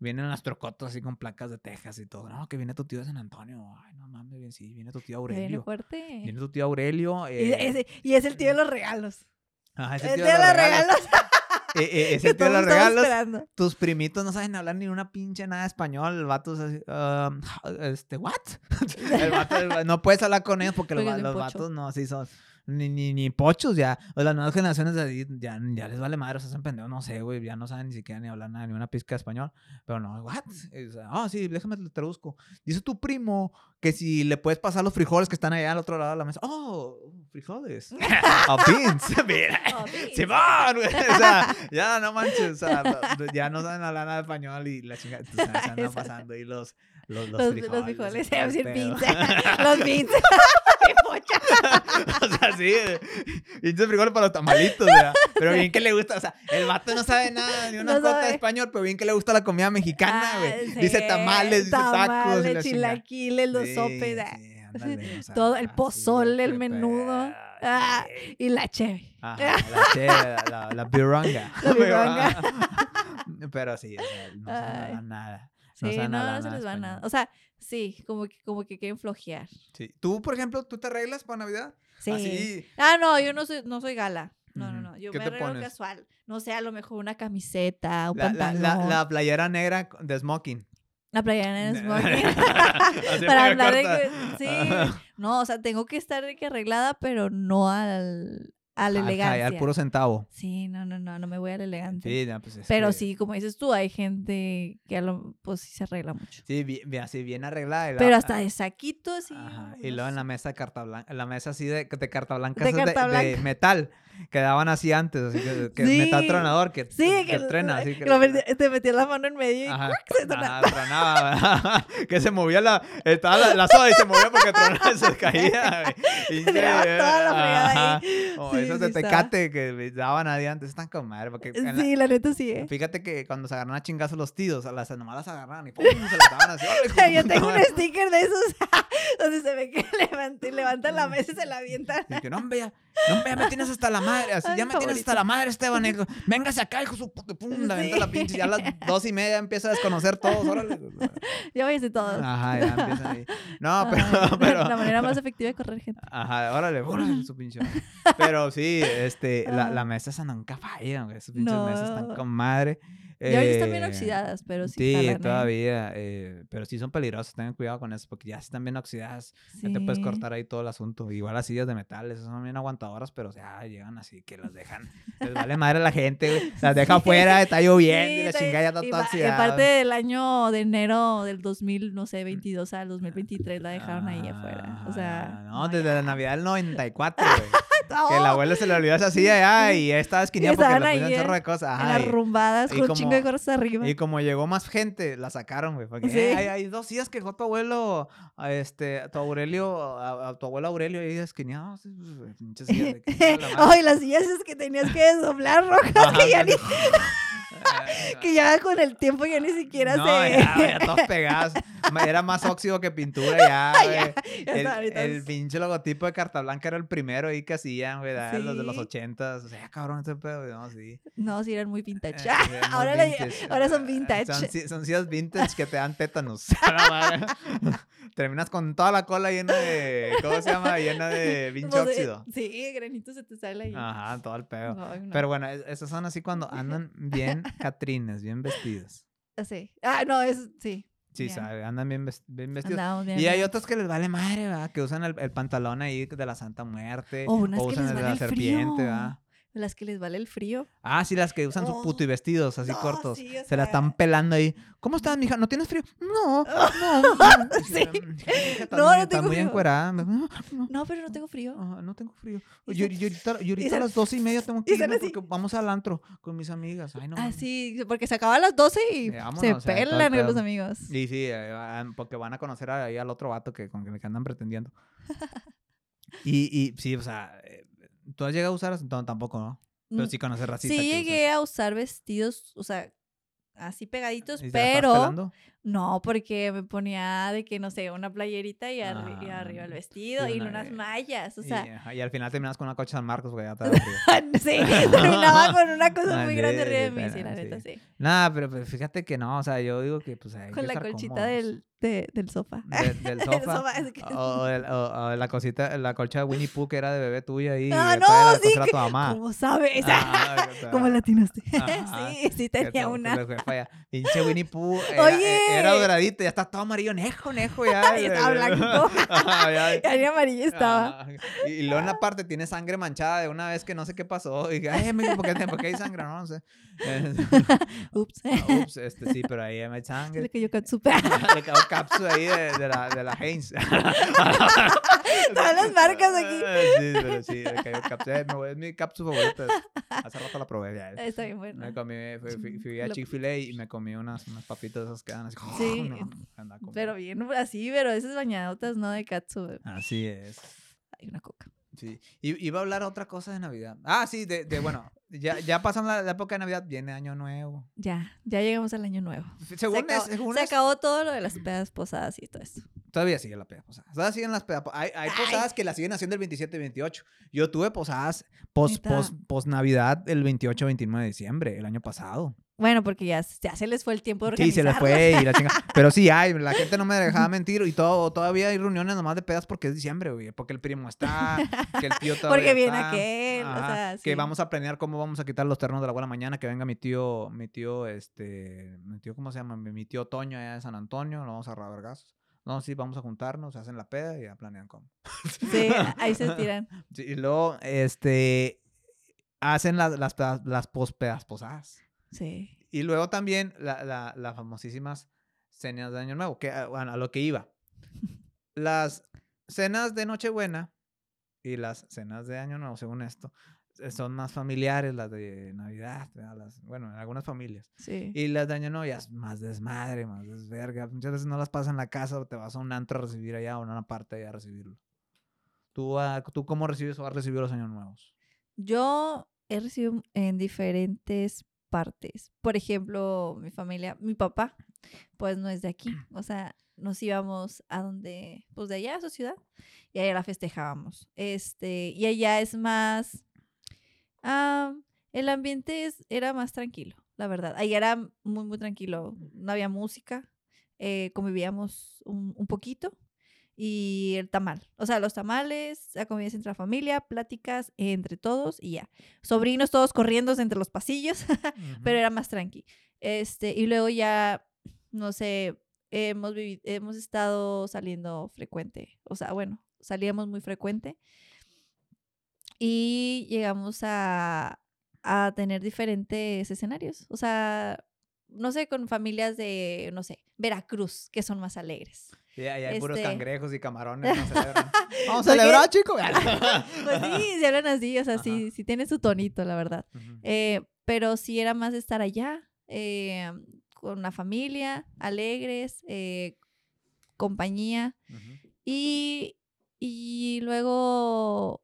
Vienen las trocotas así con placas de Texas y todo. No, que viene tu tío de San Antonio. Ay, no mames, bien, sí, viene tu tío Aurelio. Viene fuerte. Viene tu tío Aurelio. Eh... Y, es el tío de los regalos. Ajá, es el tío, de, los regalos. eh, [laughs] eh, es el tío de los regalos. Tus primitos no saben hablar ni una pinche nada de español. El vato es así, um, [laughs] este, ¿what? [laughs] el vato, no puedes hablar con ellos porque los, los vatos no, así son ni, ni, ni pochos ya. O las nuevas generaciones ya, ya les vale madre, o se hacen pendejos, no sé, güey, ya no saben ni siquiera ni hablar nada, ni una pizca de español. Pero no, ¿what? Ah, sí, déjame te traduzco. Dice tu primo que si le puedes pasar los frijoles que están allá al otro lado de la mesa. Oh, frijoles. [laughs] oh, beans. [laughs] Mira. Oh, Simón, güey. O sea, [laughs] ya no manches. O sea, ya no saben hablar nada de español y la chingada. Se andan pasando ahí los, los, los, los frijoles. Los frijoles, se decir pizza. los beans. [laughs] o sea, sí, pinches frijoles para los tamalitos, ¿verdad? Pero bien que le gusta, o sea, el vato no sabe nada, ni una no de español, pero bien que le gusta la comida mexicana, ah, güey. dice tamales, dice tacos. Tamales, chilaquiles, los sopes. Ah. Todo, el pozole, el menudo. Ah, y la cheve. Ajá, la cheve, la, la, biranga. [laughs] La biranga. [laughs] Pero sí, o sea, no sabe nada. No sí, no, no se les va nada. O sea, sí, como que, como que quieren flojear. Sí. ¿Tú, por ejemplo, tú te arreglas para Navidad? Sí. Ah, no, yo no soy, no soy gala. No, no, no. Yo me arreglo casual. No sé, a lo mejor una camiseta, un la, pantalón. La, la, playera negra de smoking. La playera negra de smoking. [laughs] [laughs] Para hablar de que, sí. No, o sea, tengo que estar de que arreglada, pero no al a la elegancia. Al, puro centavo. Sí, no, no, no, no me voy al elegante. Sí, no, pues es Pero sí, como dices tú, hay gente que a lo, pues sí se arregla mucho. Sí, bien, así bien arreglada. Pero hasta de saquito. Ajá. Y luego en la mesa de carta blanca, en la mesa así de, de carta blanca, de, carta blanca. de metal quedaban así antes, así que, que metal tronador que, sí, que, trena. Así que, te metías la mano en medio y Ajá, se tronaba. [laughs] que se movía la, estaba la, la, soda y se movía porque tronaba y se caía. [laughs] Y, toda la fregada ahí. O esos de tecate que daban ahí antes, están con madre. Porque sí, la, neta sí, ¿eh? Fíjate que cuando se agarran a chingazos los tíos, a las nomás las agarraban y pum, se las daban así. [laughs] Yo tengo un sticker de esos donde se ve que levantan, levantan la mesa y se la avientan. Y que no, vea, no, me tienes hasta la madre. Así, ya me tienes hasta la madre, Esteban. [laughs] Véngase acá, hijo su pum, sí. la pinche. Ya a las dos y media empieza a desconocer todos. Órale. [laughs] Ya voy a decir todos. Ajá, ya empiezan ahí. [laughs] No, pero, pero. La manera más efectiva de correr gente. Ajá, órale, órale, su pinche. Pero sí, este, la, la mesa esa nunca falla, güey. Sus pinches mesas están con madre. Y hoy están bien eh, oxidadas, pero sí. Sí, ¿eh? todavía. Eh, pero sí son peligrosas. Tengan cuidado con eso, porque ya están bien oxidadas. Ya te puedes cortar ahí todo el asunto. Igual las sillas de metal, esas son bien aguantadoras, pero o sea, llegan así que las dejan. Les vale madre a la gente, güey. [laughs] Las deja afuera, está lloviendo y la chingada ya está toda oxidada. Aparte del año de enero del 2000, no sé, 22 al 2023, la dejaron ahí afuera. O sea. No, desde la Navidad del 94, güey. Que la abuela se le olvidó esa silla ya y estaba esquinada porque le pusieron un chorro de cosas. Ajá, arrumbadas con un chingo de cosas arriba. Y como llegó más gente, la sacaron, güey. Porque hay, hay, dos sillas que dejó tu abuelo, a este, a tu Aurelio, a, tu abuelo Aurelio ahí esquinados. [laughs] Ay, las sillas es que tenías que [laughs] desdoblar rojas que ya ni... [laughs] que ya con el tiempo ya ni siquiera no, se. Ya, ya [laughs] todos pegados. Era más óxido que pintura ya, [laughs] güey. el, el, pinche logotipo de carta blanca era el primero ahí que hacían, güey, los de los ochentas. O sea, cabrón, ese pedo, no, sí. No, sí, eran muy vintage. Eh, ahora, ahora son vintage. Son, son sillas vintage que te dan tétanos. Terminas con toda la cola llena de. ¿Cómo se llama? Llena de pinche óxido. Sí, granitos se te sale ahí. Ajá, todo el pedo. Pero bueno, esas son así cuando andan bien catrines, bien vestidos. Sí. Ah, no, es. Sí. Sí, sabe, andan bien, bien vestidos. y hay otros que les vale madre, ¿verdad? Que usan el, el, pantalón ahí de la Santa Muerte. O, o usan el de la serpiente, ¿verdad? Las que les vale el frío. Ah, sí, las que usan su puto y vestidos así cortos. se la están pelando ahí. ¿Cómo estás, mija? ¿No tienes frío? No, [laughs] [laughs] no. no, sí. no, no tengo muy frío. encuerada. No, pero no tengo frío. no tengo frío. Yo, yo ahorita, ahorita a las doce y media tengo que irme porque vamos al antro con mis amigas. Ay, no. Ah, sí, porque se acaba a las doce y se pelan los amigos. Sí, sí, eh, porque van a conocer ahí al otro vato que con que andan pretendiendo. [laughs] y, y sí, o sea eh, ¿Tú has llegado a usar? No, tampoco, ¿no? Pero mm, sí conoces racista. Sí llegué a usar vestidos, o sea, así pegaditos, pero no, porque me ponía de que, no sé, una playerita y, arriba el ah, vestido y, unas mallas, o sea. Y, al final terminas con una coche San Marcos, güey, ya te [laughs] Sí, [laughs] terminaba con una cosa muy grande arriba de mí, sí, la neta, sí. Nada, pero, fíjate que no, o sea, yo digo que, pues, Con la colchita del, del sofá. [laughs] del sofá. o, o, la cosita, la colcha de Winnie Pooh que era de bebé tuya ahí. Ah, no, sí. Que, ¿Cómo sabes? Ah, ¿Cómo latinaste? sí, sí tenía una. Pinche Winnie Pooh. Oye era doradito, ya está todo amarillo, nejo, nejo, ya. [laughs] ya estaba blanco. [laughs] ya, ni amarillo estaba. Y, luego en la parte tiene sangre manchada de una vez que no sé qué pasó. Y dije, ay, amigo, ¿por qué, ¿por qué hay sangre? No, no sé. [laughs] ups. Ah, ups, este sí, pero ahí hay [laughs] sangre. Le cayó [laughs] capsu. Le cayó capsu ahí de, de, la, de la Heinz. Todas las marcas aquí. sí, pero sí, le cayó capsu. Es mi capsu favorita. Hace rato la probé ya. Está bien bueno. Me comí, fui, fui, a Chick-fil-A y me comí unas, unas papitas esas que dan así. Sí, pero bien así, pero esas bañadotas no de katsu. Así es. Hay una coca. Sí. Y iba a hablar otra cosa de Navidad. Ah, sí, de, de bueno, ya, ya pasó la, época de Navidad, viene Año Nuevo. Ya, ya llegamos al Año Nuevo. Según se acabó, según se acabó todo lo de las pedas posadas y todo eso. Todavía sigue la peda posada. Todavía siguen las pedas Hay, hay posadas que las siguen haciendo el 27 y 28. Yo tuve posadas post, post, post Navidad el 28 29 de diciembre, el año pasado. Bueno, porque ya, ya se les fue el tiempo de organizar. Sí, se les fue y la chinga. [laughs] Pero sí hay, la gente no me dejaba mentir y todo, todavía hay reuniones nomás de pedas porque es diciembre, güey. Porque el primo está, que el tío [laughs] todavía Porque viene aquel, o sea, Que vamos a planear cómo vamos a quitar los ternos de la buena mañana, que venga mi tío, mi tío, este, mi tío, ¿cómo se llama? Mi tío Toño allá de San Antonio, lo vamos a vergazos. No, sí, vamos a juntarnos, hacen la peda y ya planean cómo. Sí, ahí se tiran. [laughs] Sí, y luego, este, hacen las, las, las posadas. Sí. Y luego también las la, famosísimas cenas de Año Nuevo, que ah, bueno, a lo que iba. Las cenas de Nochebuena y las cenas de Año Nuevo, según esto, eh, son más familiares, las de Navidad, bueno, en algunas familias. Sí. Y las de Año Nuevo ya es más desmadre, más desverga. Muchas veces no las pasas en la casa o te vas a un antro a recibir allá o en una parte allá a recibirlo. ¿Tú, ah, ¿Tú cómo recibes o has recibido los Años Nuevos? Yo he recibido en diferentes partes. Por ejemplo, mi familia, mi papá, pues no es de aquí. O sea, nos íbamos a donde, pues de allá a su ciudad, y allá la festejábamos. Este, y allá es más, ah, el ambiente es, era más tranquilo, la verdad. Allá era muy, muy tranquilo. No había música, eh, convivíamos un, un poquito y el tamal. O sea, los tamales, la comida entre la familia, pláticas entre todos y ya. Sobrinos todos corriendo entre los pasillos, [laughs] pero era más tranqui. Este, y luego ya, no sé, hemos, hemos estado saliendo frecuente. O sea, bueno, salíamos muy frecuente. Y llegamos a, a tener diferentes escenarios. O sea, no sé, con familias de, no sé, Veracruz, que son más alegres. Sí, ahí hay puros este cangrejos y [laughs] camarones. Vamos a celebrar, chicos. [laughs] pues sí, se hablan así, o sea, sí, sí tiene su tonito, la verdad. Eh, pero sí era más estar allá, eh, con la familia, alegres, eh, compañía. y, y luego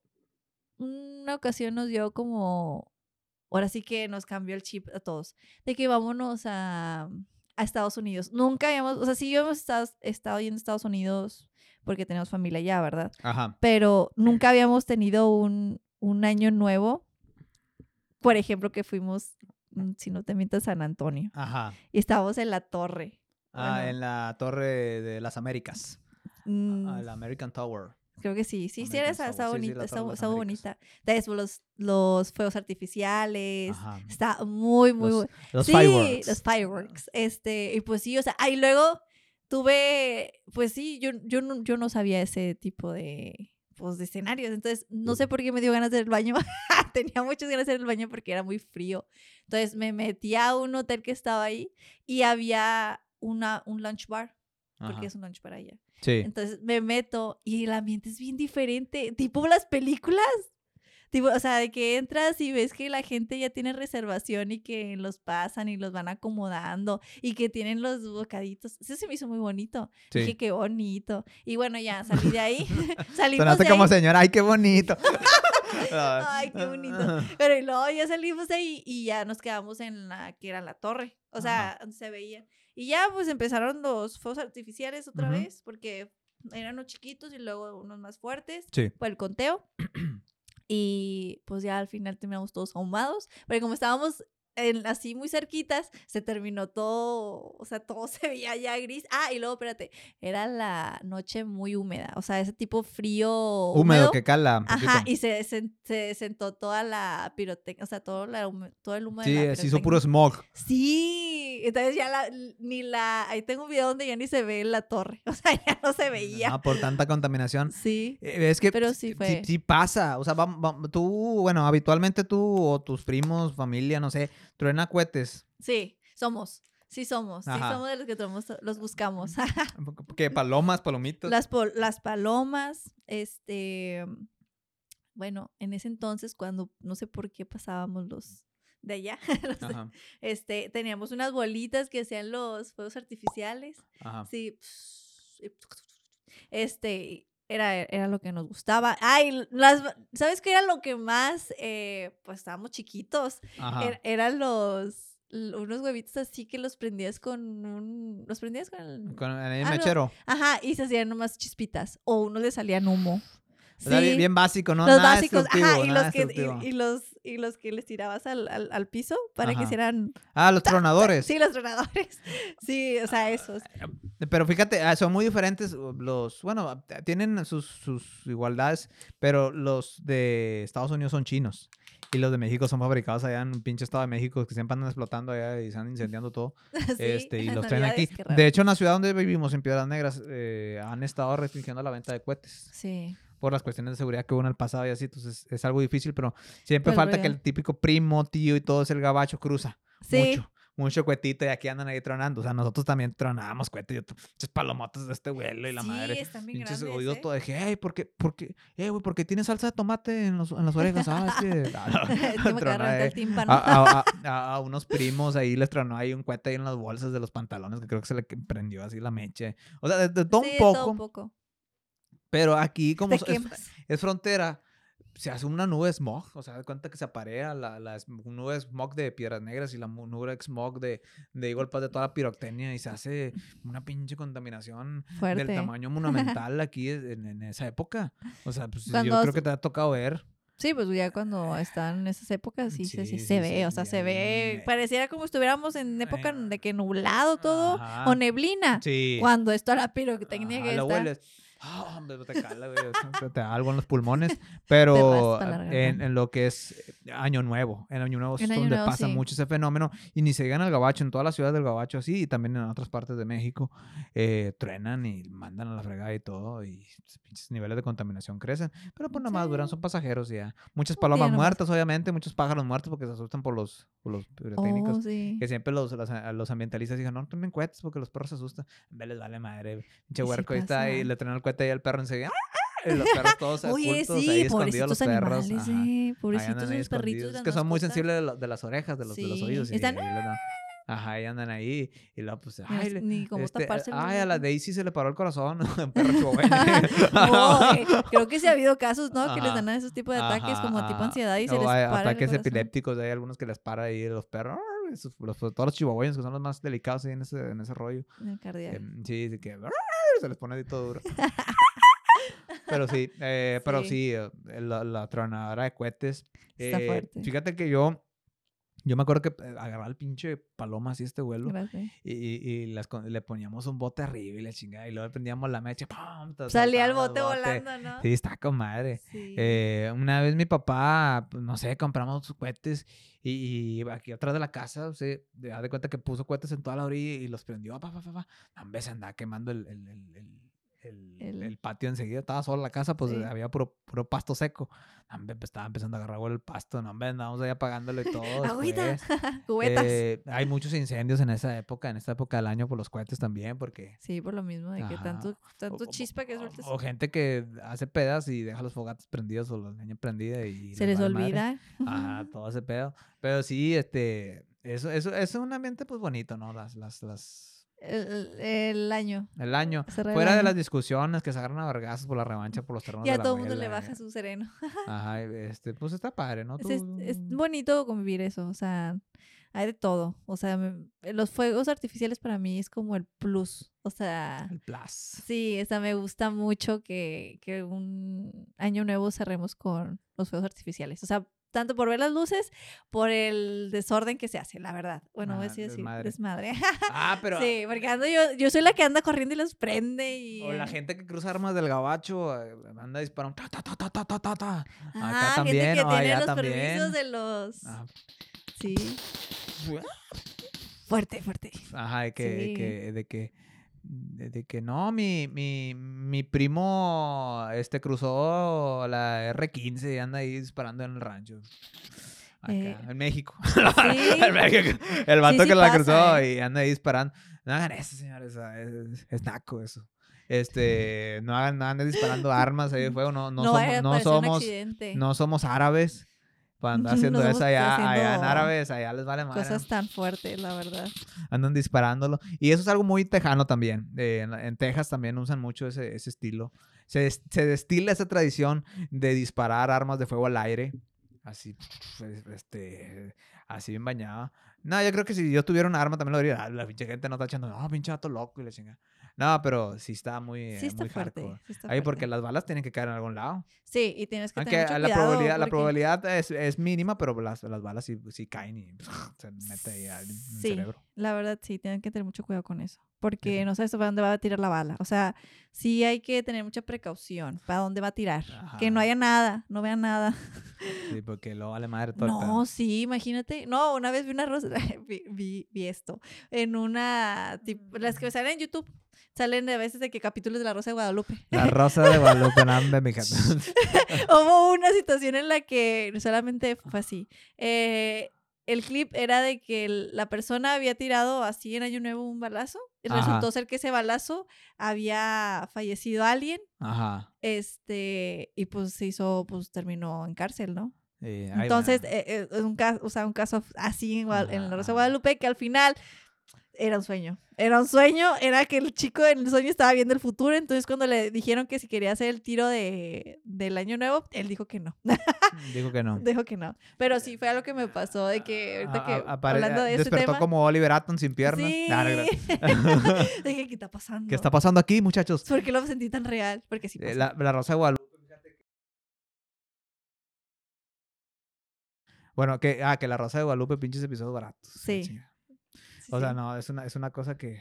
una ocasión nos dio como, ahora sí que nos cambió el chip a todos, de que vámonos a a Estados Unidos. Nunca habíamos, o sea, sí hemos estado, estado yendo a Estados Unidos porque tenemos familia allá, ¿verdad? Ajá. Pero nunca habíamos tenido un, un año nuevo. Por ejemplo, que fuimos, mm, si no te mientas, San Antonio. Ajá. Y estábamos en la torre. Ah, en la torre de las Américas. Mm. la American Tower. Creo que sí, sí, sí, está, está bonita, está, bonita. Entonces, los, los fuegos artificiales, está muy, muy bueno. Los sí, fireworks. los fireworks. Este, y pues sí, o sea, ahí luego tuve, pues sí, yo, yo, no, yo no sabía ese tipo de, pues, de escenarios, entonces no sé por qué me dio ganas de ir al baño, [laughs] tenía muchas ganas de ir al baño porque era muy frío. Entonces me metí a un hotel que estaba ahí y había una, un lunch bar, porque es un lunch bar allá. Entonces me meto y el ambiente es bien diferente, tipo las películas. Tipo, o sea, de que entras y ves que la gente ya tiene reservación y que los pasan y los van acomodando y que tienen los bocaditos. Eso se me hizo muy bonito. Dije, qué bonito. Y bueno, ya salí de ahí. [laughs] [laughs] salimos de como señora, ay, qué bonito. [laughs] ay, qué bonito. Pero luego ya salimos de ahí y ya nos quedamos en la que era la torre. O sea, se veía. Y ya pues empezaron los fuegos artificiales otra vez, porque eran unos chiquitos y luego unos más fuertes. Sí. Fue el conteo. [clears throat] y pues ya al final terminamos todos ahumados. Pero como estábamos así muy cerquitas, se terminó todo, o sea, todo [laughs] se veía ya gris. Ah, y luego, espérate, era la noche muy húmeda, o sea, ese tipo frío. Húmedo, que cala. Ajá, y se, se, sentó toda la pirotecnia, o sea, todo, la, todo el humo sí, de la se hizo puro smog. Sí, entonces ya la, ni la, ahí tengo un video donde ya ni se ve la torre, [laughs] o sea, ya no se veía. Ah, por tanta contaminación. Sí. Eh, es que pero sí, fue. sí, pasa, o sea, tú, bueno, habitualmente tú o tus primos, familia, no sé, Truena cohetes. Sí, somos. Sí somos, sí somos de los que los buscamos. [laughs] ¿Qué? ¿Palomas, palomitos? Las, las palomas, este, bueno, en ese entonces cuando, no sé por qué pasábamos los de allá, [laughs] este, teníamos unas bolitas que hacían los fuegos artificiales. Ajá. Sí, este, era, era lo que nos gustaba. Ay, las, ¿sabes qué era lo que más? Eh, pues estábamos chiquitos. Er, eran los unos huevitos así que los prendías con un... ¿Los prendías con el...? Con el mechero. Ajá, y se hacían nomás chispitas. O uno le salían humo. Sí. bien, básico, ¿no? Los básicos, ajá, y los, que, y, los, y los que les tirabas al, al, piso para que hicieran... Ah, los tronadores. Sí, los tronadores. [laughs] Sí, o sea, esos. Pero fíjate, ah, son muy diferentes los... Bueno, tienen sus, sus igualdades, pero los de Estados Unidos son chinos. Y los de México son fabricados allá en un pinche estado de México que siempre andan explotando allá y están [laughs] incendiando todo. este, y los traen aquí. De hecho, en la ciudad donde vivimos, en Piedras Negras, eh, han estado restringiendo la venta de cohetes. Sí. Por las cuestiones de seguridad que hubo en el pasado y así, entonces es algo difícil, pero siempre falta que el típico primo, tío y todo es el gabacho cruza. Sí. Mucho mucho cuetito y aquí andan ahí tronando. O sea, nosotros también tronábamos cuetes. Yo, palomotas de este vuelo y la sí, madre. Están bien oídos ¿eh? todo. Dije, hey, ¿por qué? ¿Por qué? Eh, güey, porque tiene salsa de tomate en, los, en las orejas. Ah, es que. [laughs] [laughs] a, [laughs] a, a, unos primos ahí les tronó ahí un cuete ahí en las bolsas de los pantalones que creo que se le prendió así la meche. O sea, de, todo, un poco, todo un poco. Pero aquí, como es, es frontera se hace una nube smog, o sea, cuenta que se aparea la, la nube smog de piedras negras y la nube smog de, de igual de toda la pirotecnia y se hace una pinche contaminación del tamaño monumental aquí en, esa época. O sea, pues yo creo que te ha tocado ver. Sí, pues ya cuando están en esas épocas sí, sí, se ve, o sea, se ve, pareciera como estuviéramos en época de que nublado todo o neblina. Sí. Cuando está la pirotecnia que está. Ah, te cala, [laughs] te da algo en los pulmones. [laughs] Pero en, lo que es eh, Año Nuevo, en Año Nuevo es donde pasa mucho ese fenómeno. Y ni se llegan al Gabacho, en todas las ciudades del Gabacho así, y también en otras partes de México, eh, truenan y mandan a la fregada y todo. Y pinches niveles de contaminación crecen. Pero pues nada más duran, son pasajeros ya. Muchas palomas muertas, obviamente, muchos pájaros muertos porque se asustan por los, por los pirotécnicos. Oh, que siempre los, los, ambientalistas dicen, no, tomen cohetes porque los perros se asustan. Ve, les vale madre. Pinche huerco ahí está y le traen el cohete y el perro enseguida. Y los perros todos [laughs] Oye, sí, ahí escondidos los perros. Animales, sí, pobrecitos los perritos. Es que son muy sensibles de, las orejas, de los, de los oídos. Están... Ajá, y andan ahí. Y luego, pues, ay, ni como este, taparse. Ay, a la Daisy se le paró el corazón. [laughs] Perro [laughs] no, eh, creo que sí ha habido casos, ¿no? Que les dan esos tipos de ataques como tipo ansiedad y se les para. Ataques epilépticos, hay algunos que les para ahí los perros. Los, todos los chihuahuayos que son los más delicados ahí en ese, en ese rollo. En cardíaco. sí, sí, que se les pone todo duro. [laughs] pero sí, eh, pero sí, eh, la, la, tronadora de cohetes. Está eh, fuerte. Fíjate que yo yo me acuerdo que eh, agarraba el pinche paloma así este vuelo. Y, y, las, le poníamos un bote arriba y le chingaba. Y luego prendíamos la mecha. ¡pum! Salía el bote, volando, ¿no? Sí, está con madre. Eh, una vez mi papá, pues, no sé, compramos sus cohetes. Y, aquí atrás de la casa, o sea, da de cuenta que puso cohetes en toda la orilla y los prendió. Pa, pa, pa, pa. A veces andaba quemando el el, patio enseguida, estaba sola la casa, pues había puro, puro pasto seco. Pues, estaba empezando a agarrar el pasto, no, hombre, andábamos ahí apagándolo y todo. Agüita, cubetas. [laughs] Eh, hay muchos incendios en esa época, en esta época del año por los cohetes también, porque... Sí, por lo mismo, de que tanto, tanto chispa que sueltas. O, gente que hace pedas y deja los fogates prendidos o la leña prendida y... Se les, olvida. Ah, [laughs] todo ese pedo. Pero sí, este, eso, eso, eso es un ambiente pues bonito, ¿no? Las, las, las el, año. El año. Fuera de las discusiones que se agarran a vergazos por la revancha por los terrenos. Y a todo el mundo le baja su sereno. [laughs] Ajá, este, pues está padre, ¿no? Es, bonito convivir eso, o sea, hay de todo. O sea, los fuegos artificiales para mí es como el plus. O sea. El plus. Sí, o sea, me gusta mucho que, que un año nuevo cerremos con los fuegos artificiales. O sea, tanto por ver las luces, por el desorden que se hace, la verdad. Bueno, voy a decir desmadre. desmadre. Ah, pero. [laughs] Sí, porque ando yo, yo soy la que anda corriendo y los prende. Y... O la gente que cruza armas del gabacho, eh, anda disparando. Ta, ta, ta, ta, ta, ta, ta. Acá también, gente que tiene los también. permisos de los. Ah. Sí. Fuerte, fuerte. Ajá, de que, que, de que de, que no, mi, mi, mi primo este cruzó la R15 y anda ahí disparando en el rancho. Acá, eh, [laughs] en México. El vato que la cruzó eh. y anda ahí disparando. No hagan eso, señores. Es, naco eso. Este, no hagan, no anden disparando armas ahí de [laughs] fuego. No, no, somos, no somos, no somos árabes para andar [laughs] haciendo eso allá, en árabes, allá les vale más. Cosas tan fuertes, la verdad. Andan disparándolo. Y eso es algo muy tejano también. en, Texas también usan mucho ese, ese estilo. Se, se, destila esa tradición de disparar armas de fuego al aire. Así, pues, este, así bien bañada. No, yo creo que si yo tuviera un arma también lo diría. Ah, la pinche gente no está echando, no, pinche gato loco y le chinga. No, pero sí está muy, sí está fuerte, Ahí porque las balas tienen que caer en algún lado. Sí, y tienes que tener mucho la probabilidad, la probabilidad es, es, mínima, pero las, las balas sí, sí caen y [laughs] se mete ahí al sí, cerebro. La verdad sí, tienen que tener mucho cuidado con eso. porque no sabes para dónde va a tirar la bala. O sea, sí hay que tener mucha precaución para dónde va a tirar. Que no haya nada, no vean nada. Sí, porque lo vale madre todo No, sí, imagínate. No, una vez vi una rosa, [laughs] vi, vi, esto, en una, tipo, las que salen en YouTube, salen a veces de que capítulos de La Rosa de Guadalupe. La Rosa de Guadalupe, no, mi [laughs] Hubo una situación en la que solamente fue así. Eh, el clip era de que la persona había tirado así en Año Nuevo un balazo. Y resultó ser que ese balazo había fallecido alguien. Ajá. Este, y pues se hizo, pues terminó en cárcel, ¿no? Entonces, eh, eh, es un caso, o sea, un caso así en, en la Rosa de Guadalupe que al final era un sueño. Era un sueño, era que el chico en el sueño estaba viendo el futuro, entonces cuando le dijeron que si quería hacer el tiro de, del año nuevo, él dijo que no. [laughs] Dijo que no. [laughs] Dijo que no. Pero sí fue algo que me pasó de que ahorita que hablando de despertó como Oliver Atom sin piernas. Sí. Dije, [laughs] ¿qué está pasando? ¿Qué está pasando aquí, muchachos? ¿Por qué lo sentí tan real? Porque sí. Eh, la, la Rosa de Guadalupe. Bueno, que, ah, que la Rosa de Guadalupe, pinches episodios baratos. Sí. O sea, no, es una, es una cosa que,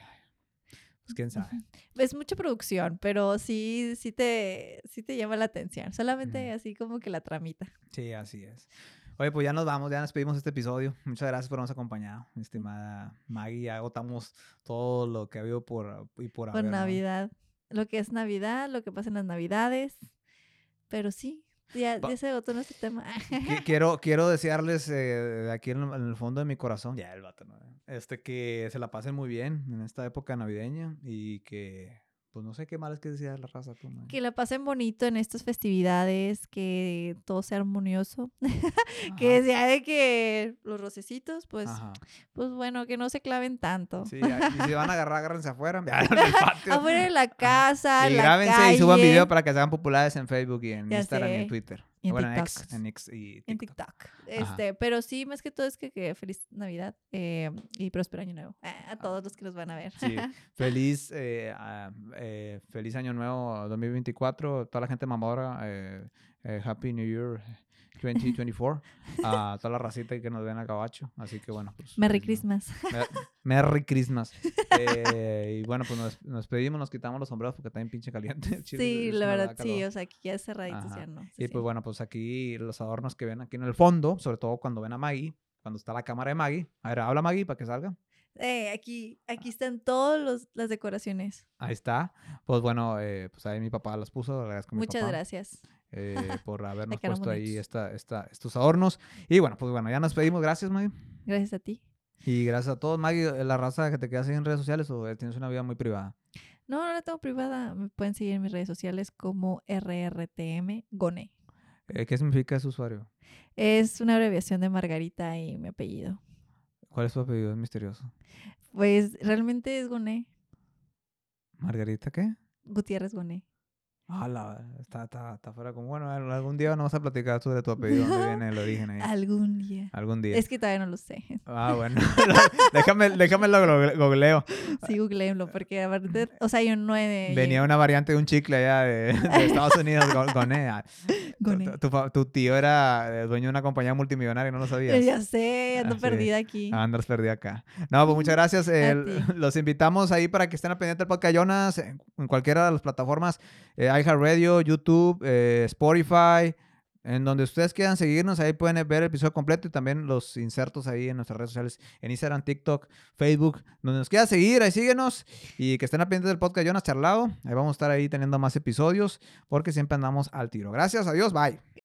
pues quién sabe. Es mucha producción, pero sí, sí te, sí te llama la atención. Solamente así como que la tramita. Sí, así es. Oye, pues ya nos vamos, ya nos pedimos este episodio. Muchas gracias por habernos acompañado, estimada Maggie. Ya agotamos todo lo que ha habido por y por, por Navidad. Lo que es Navidad, lo que pasa en las Navidades. Pero sí, ya, ya se agotó nuestro tema. [laughs] quiero, quiero desearles eh, aquí en, el fondo de mi corazón, ya el vato, Este, que se la pasen muy bien en esta época navideña y que pues no sé qué mal es que decía la raza. que la pasen bonito en estas festividades, que todo sea armonioso. [laughs] que sea de que los rocecitos, pues, pues bueno, que no se claven tanto. Sí, [laughs] y si van a agarrar, agárrense afuera. [laughs] afuera de la casa, Y grábense y suban video para que sean populares en Facebook y en Instagram y en Twitter. En bueno, TikTok. En X, y TikTok. En TikTok. Este, pero sí, más que todo es que, feliz Navidad eh, y próspero año nuevo a ah. todos los que nos van a ver. Sí, [laughs] feliz, eh, eh, feliz año nuevo 2024, toda la gente mamadora, Happy New Year 2024 [laughs] a toda la racita que nos ven a Cabacho. Así que bueno, pues. Merry Christmas. Merry Christmas. [laughs] Eh, y bueno, pues nos, nos, pedimos, nos quitamos los sombreros porque está bien pinche caliente. [laughs] sí, la verdad, sí. O sea, aquí ya cerraditos ya no. y pues bueno, pues aquí los adornos que ven aquí en el fondo, sobre todo cuando ven a Maggie, cuando está la cámara de Maggie. A ver, habla Maggie para que salga. Eh, aquí, aquí están todas las decoraciones. Ahí está. Pues bueno, eh, pues ahí mi papá las puso. Muchas gracias. Eh, por [laughs] habernos puesto ahí esta, esta, estos adornos. Y bueno, pues bueno, ya nos pedimos. Gracias, Maggie. Gracias a ti. Y gracias a todos. Maggie, ¿la raza que te quedas en redes sociales o tienes una vida muy privada? No, no la tengo privada. Me pueden seguir en mis redes sociales como RRTM Gone. Eh, ¿Qué significa ese usuario? Es una abreviación de Margarita y mi apellido. ¿Cuál es tu apellido? Es misterioso. Pues realmente es Goné. ¿Margarita qué? Gutiérrez Goné. Ah, está, está, está fuera como, bueno, algún día vamos a platicar sobre tu apellido, dónde [laughs] viene el origen ahí. Algún día. Algún día. Es que todavía no lo sé. Ah, bueno. [laughs] déjame, déjame lo googleo. Sí, googleenlo, porque aparte, o sea, hay un 9. Venía una variante de un chicle allá de, Estados Unidos, Goné. Ah, tu, tu, tío era dueño de una compañía multimillonaria, ¿no lo sabías? Ya sé, ando perdida aquí. Ah, andas perdida acá. No, pues muchas gracias. los invitamos ahí para que estén al pendiente del podcast Jonas en, cualquiera de las plataformas. Eh, iHeartRadio, YouTube, eh, Spotify, en donde ustedes quieran seguirnos, ahí pueden ver el episodio completo y también los insertos ahí en nuestras redes sociales, en Instagram, TikTok, Facebook, donde nos quieran seguir, ahí síguenos y que estén pendientes del podcast Jonas Charlado. Ahí vamos a estar ahí teniendo más episodios porque siempre andamos al tiro. Gracias, adiós, bye.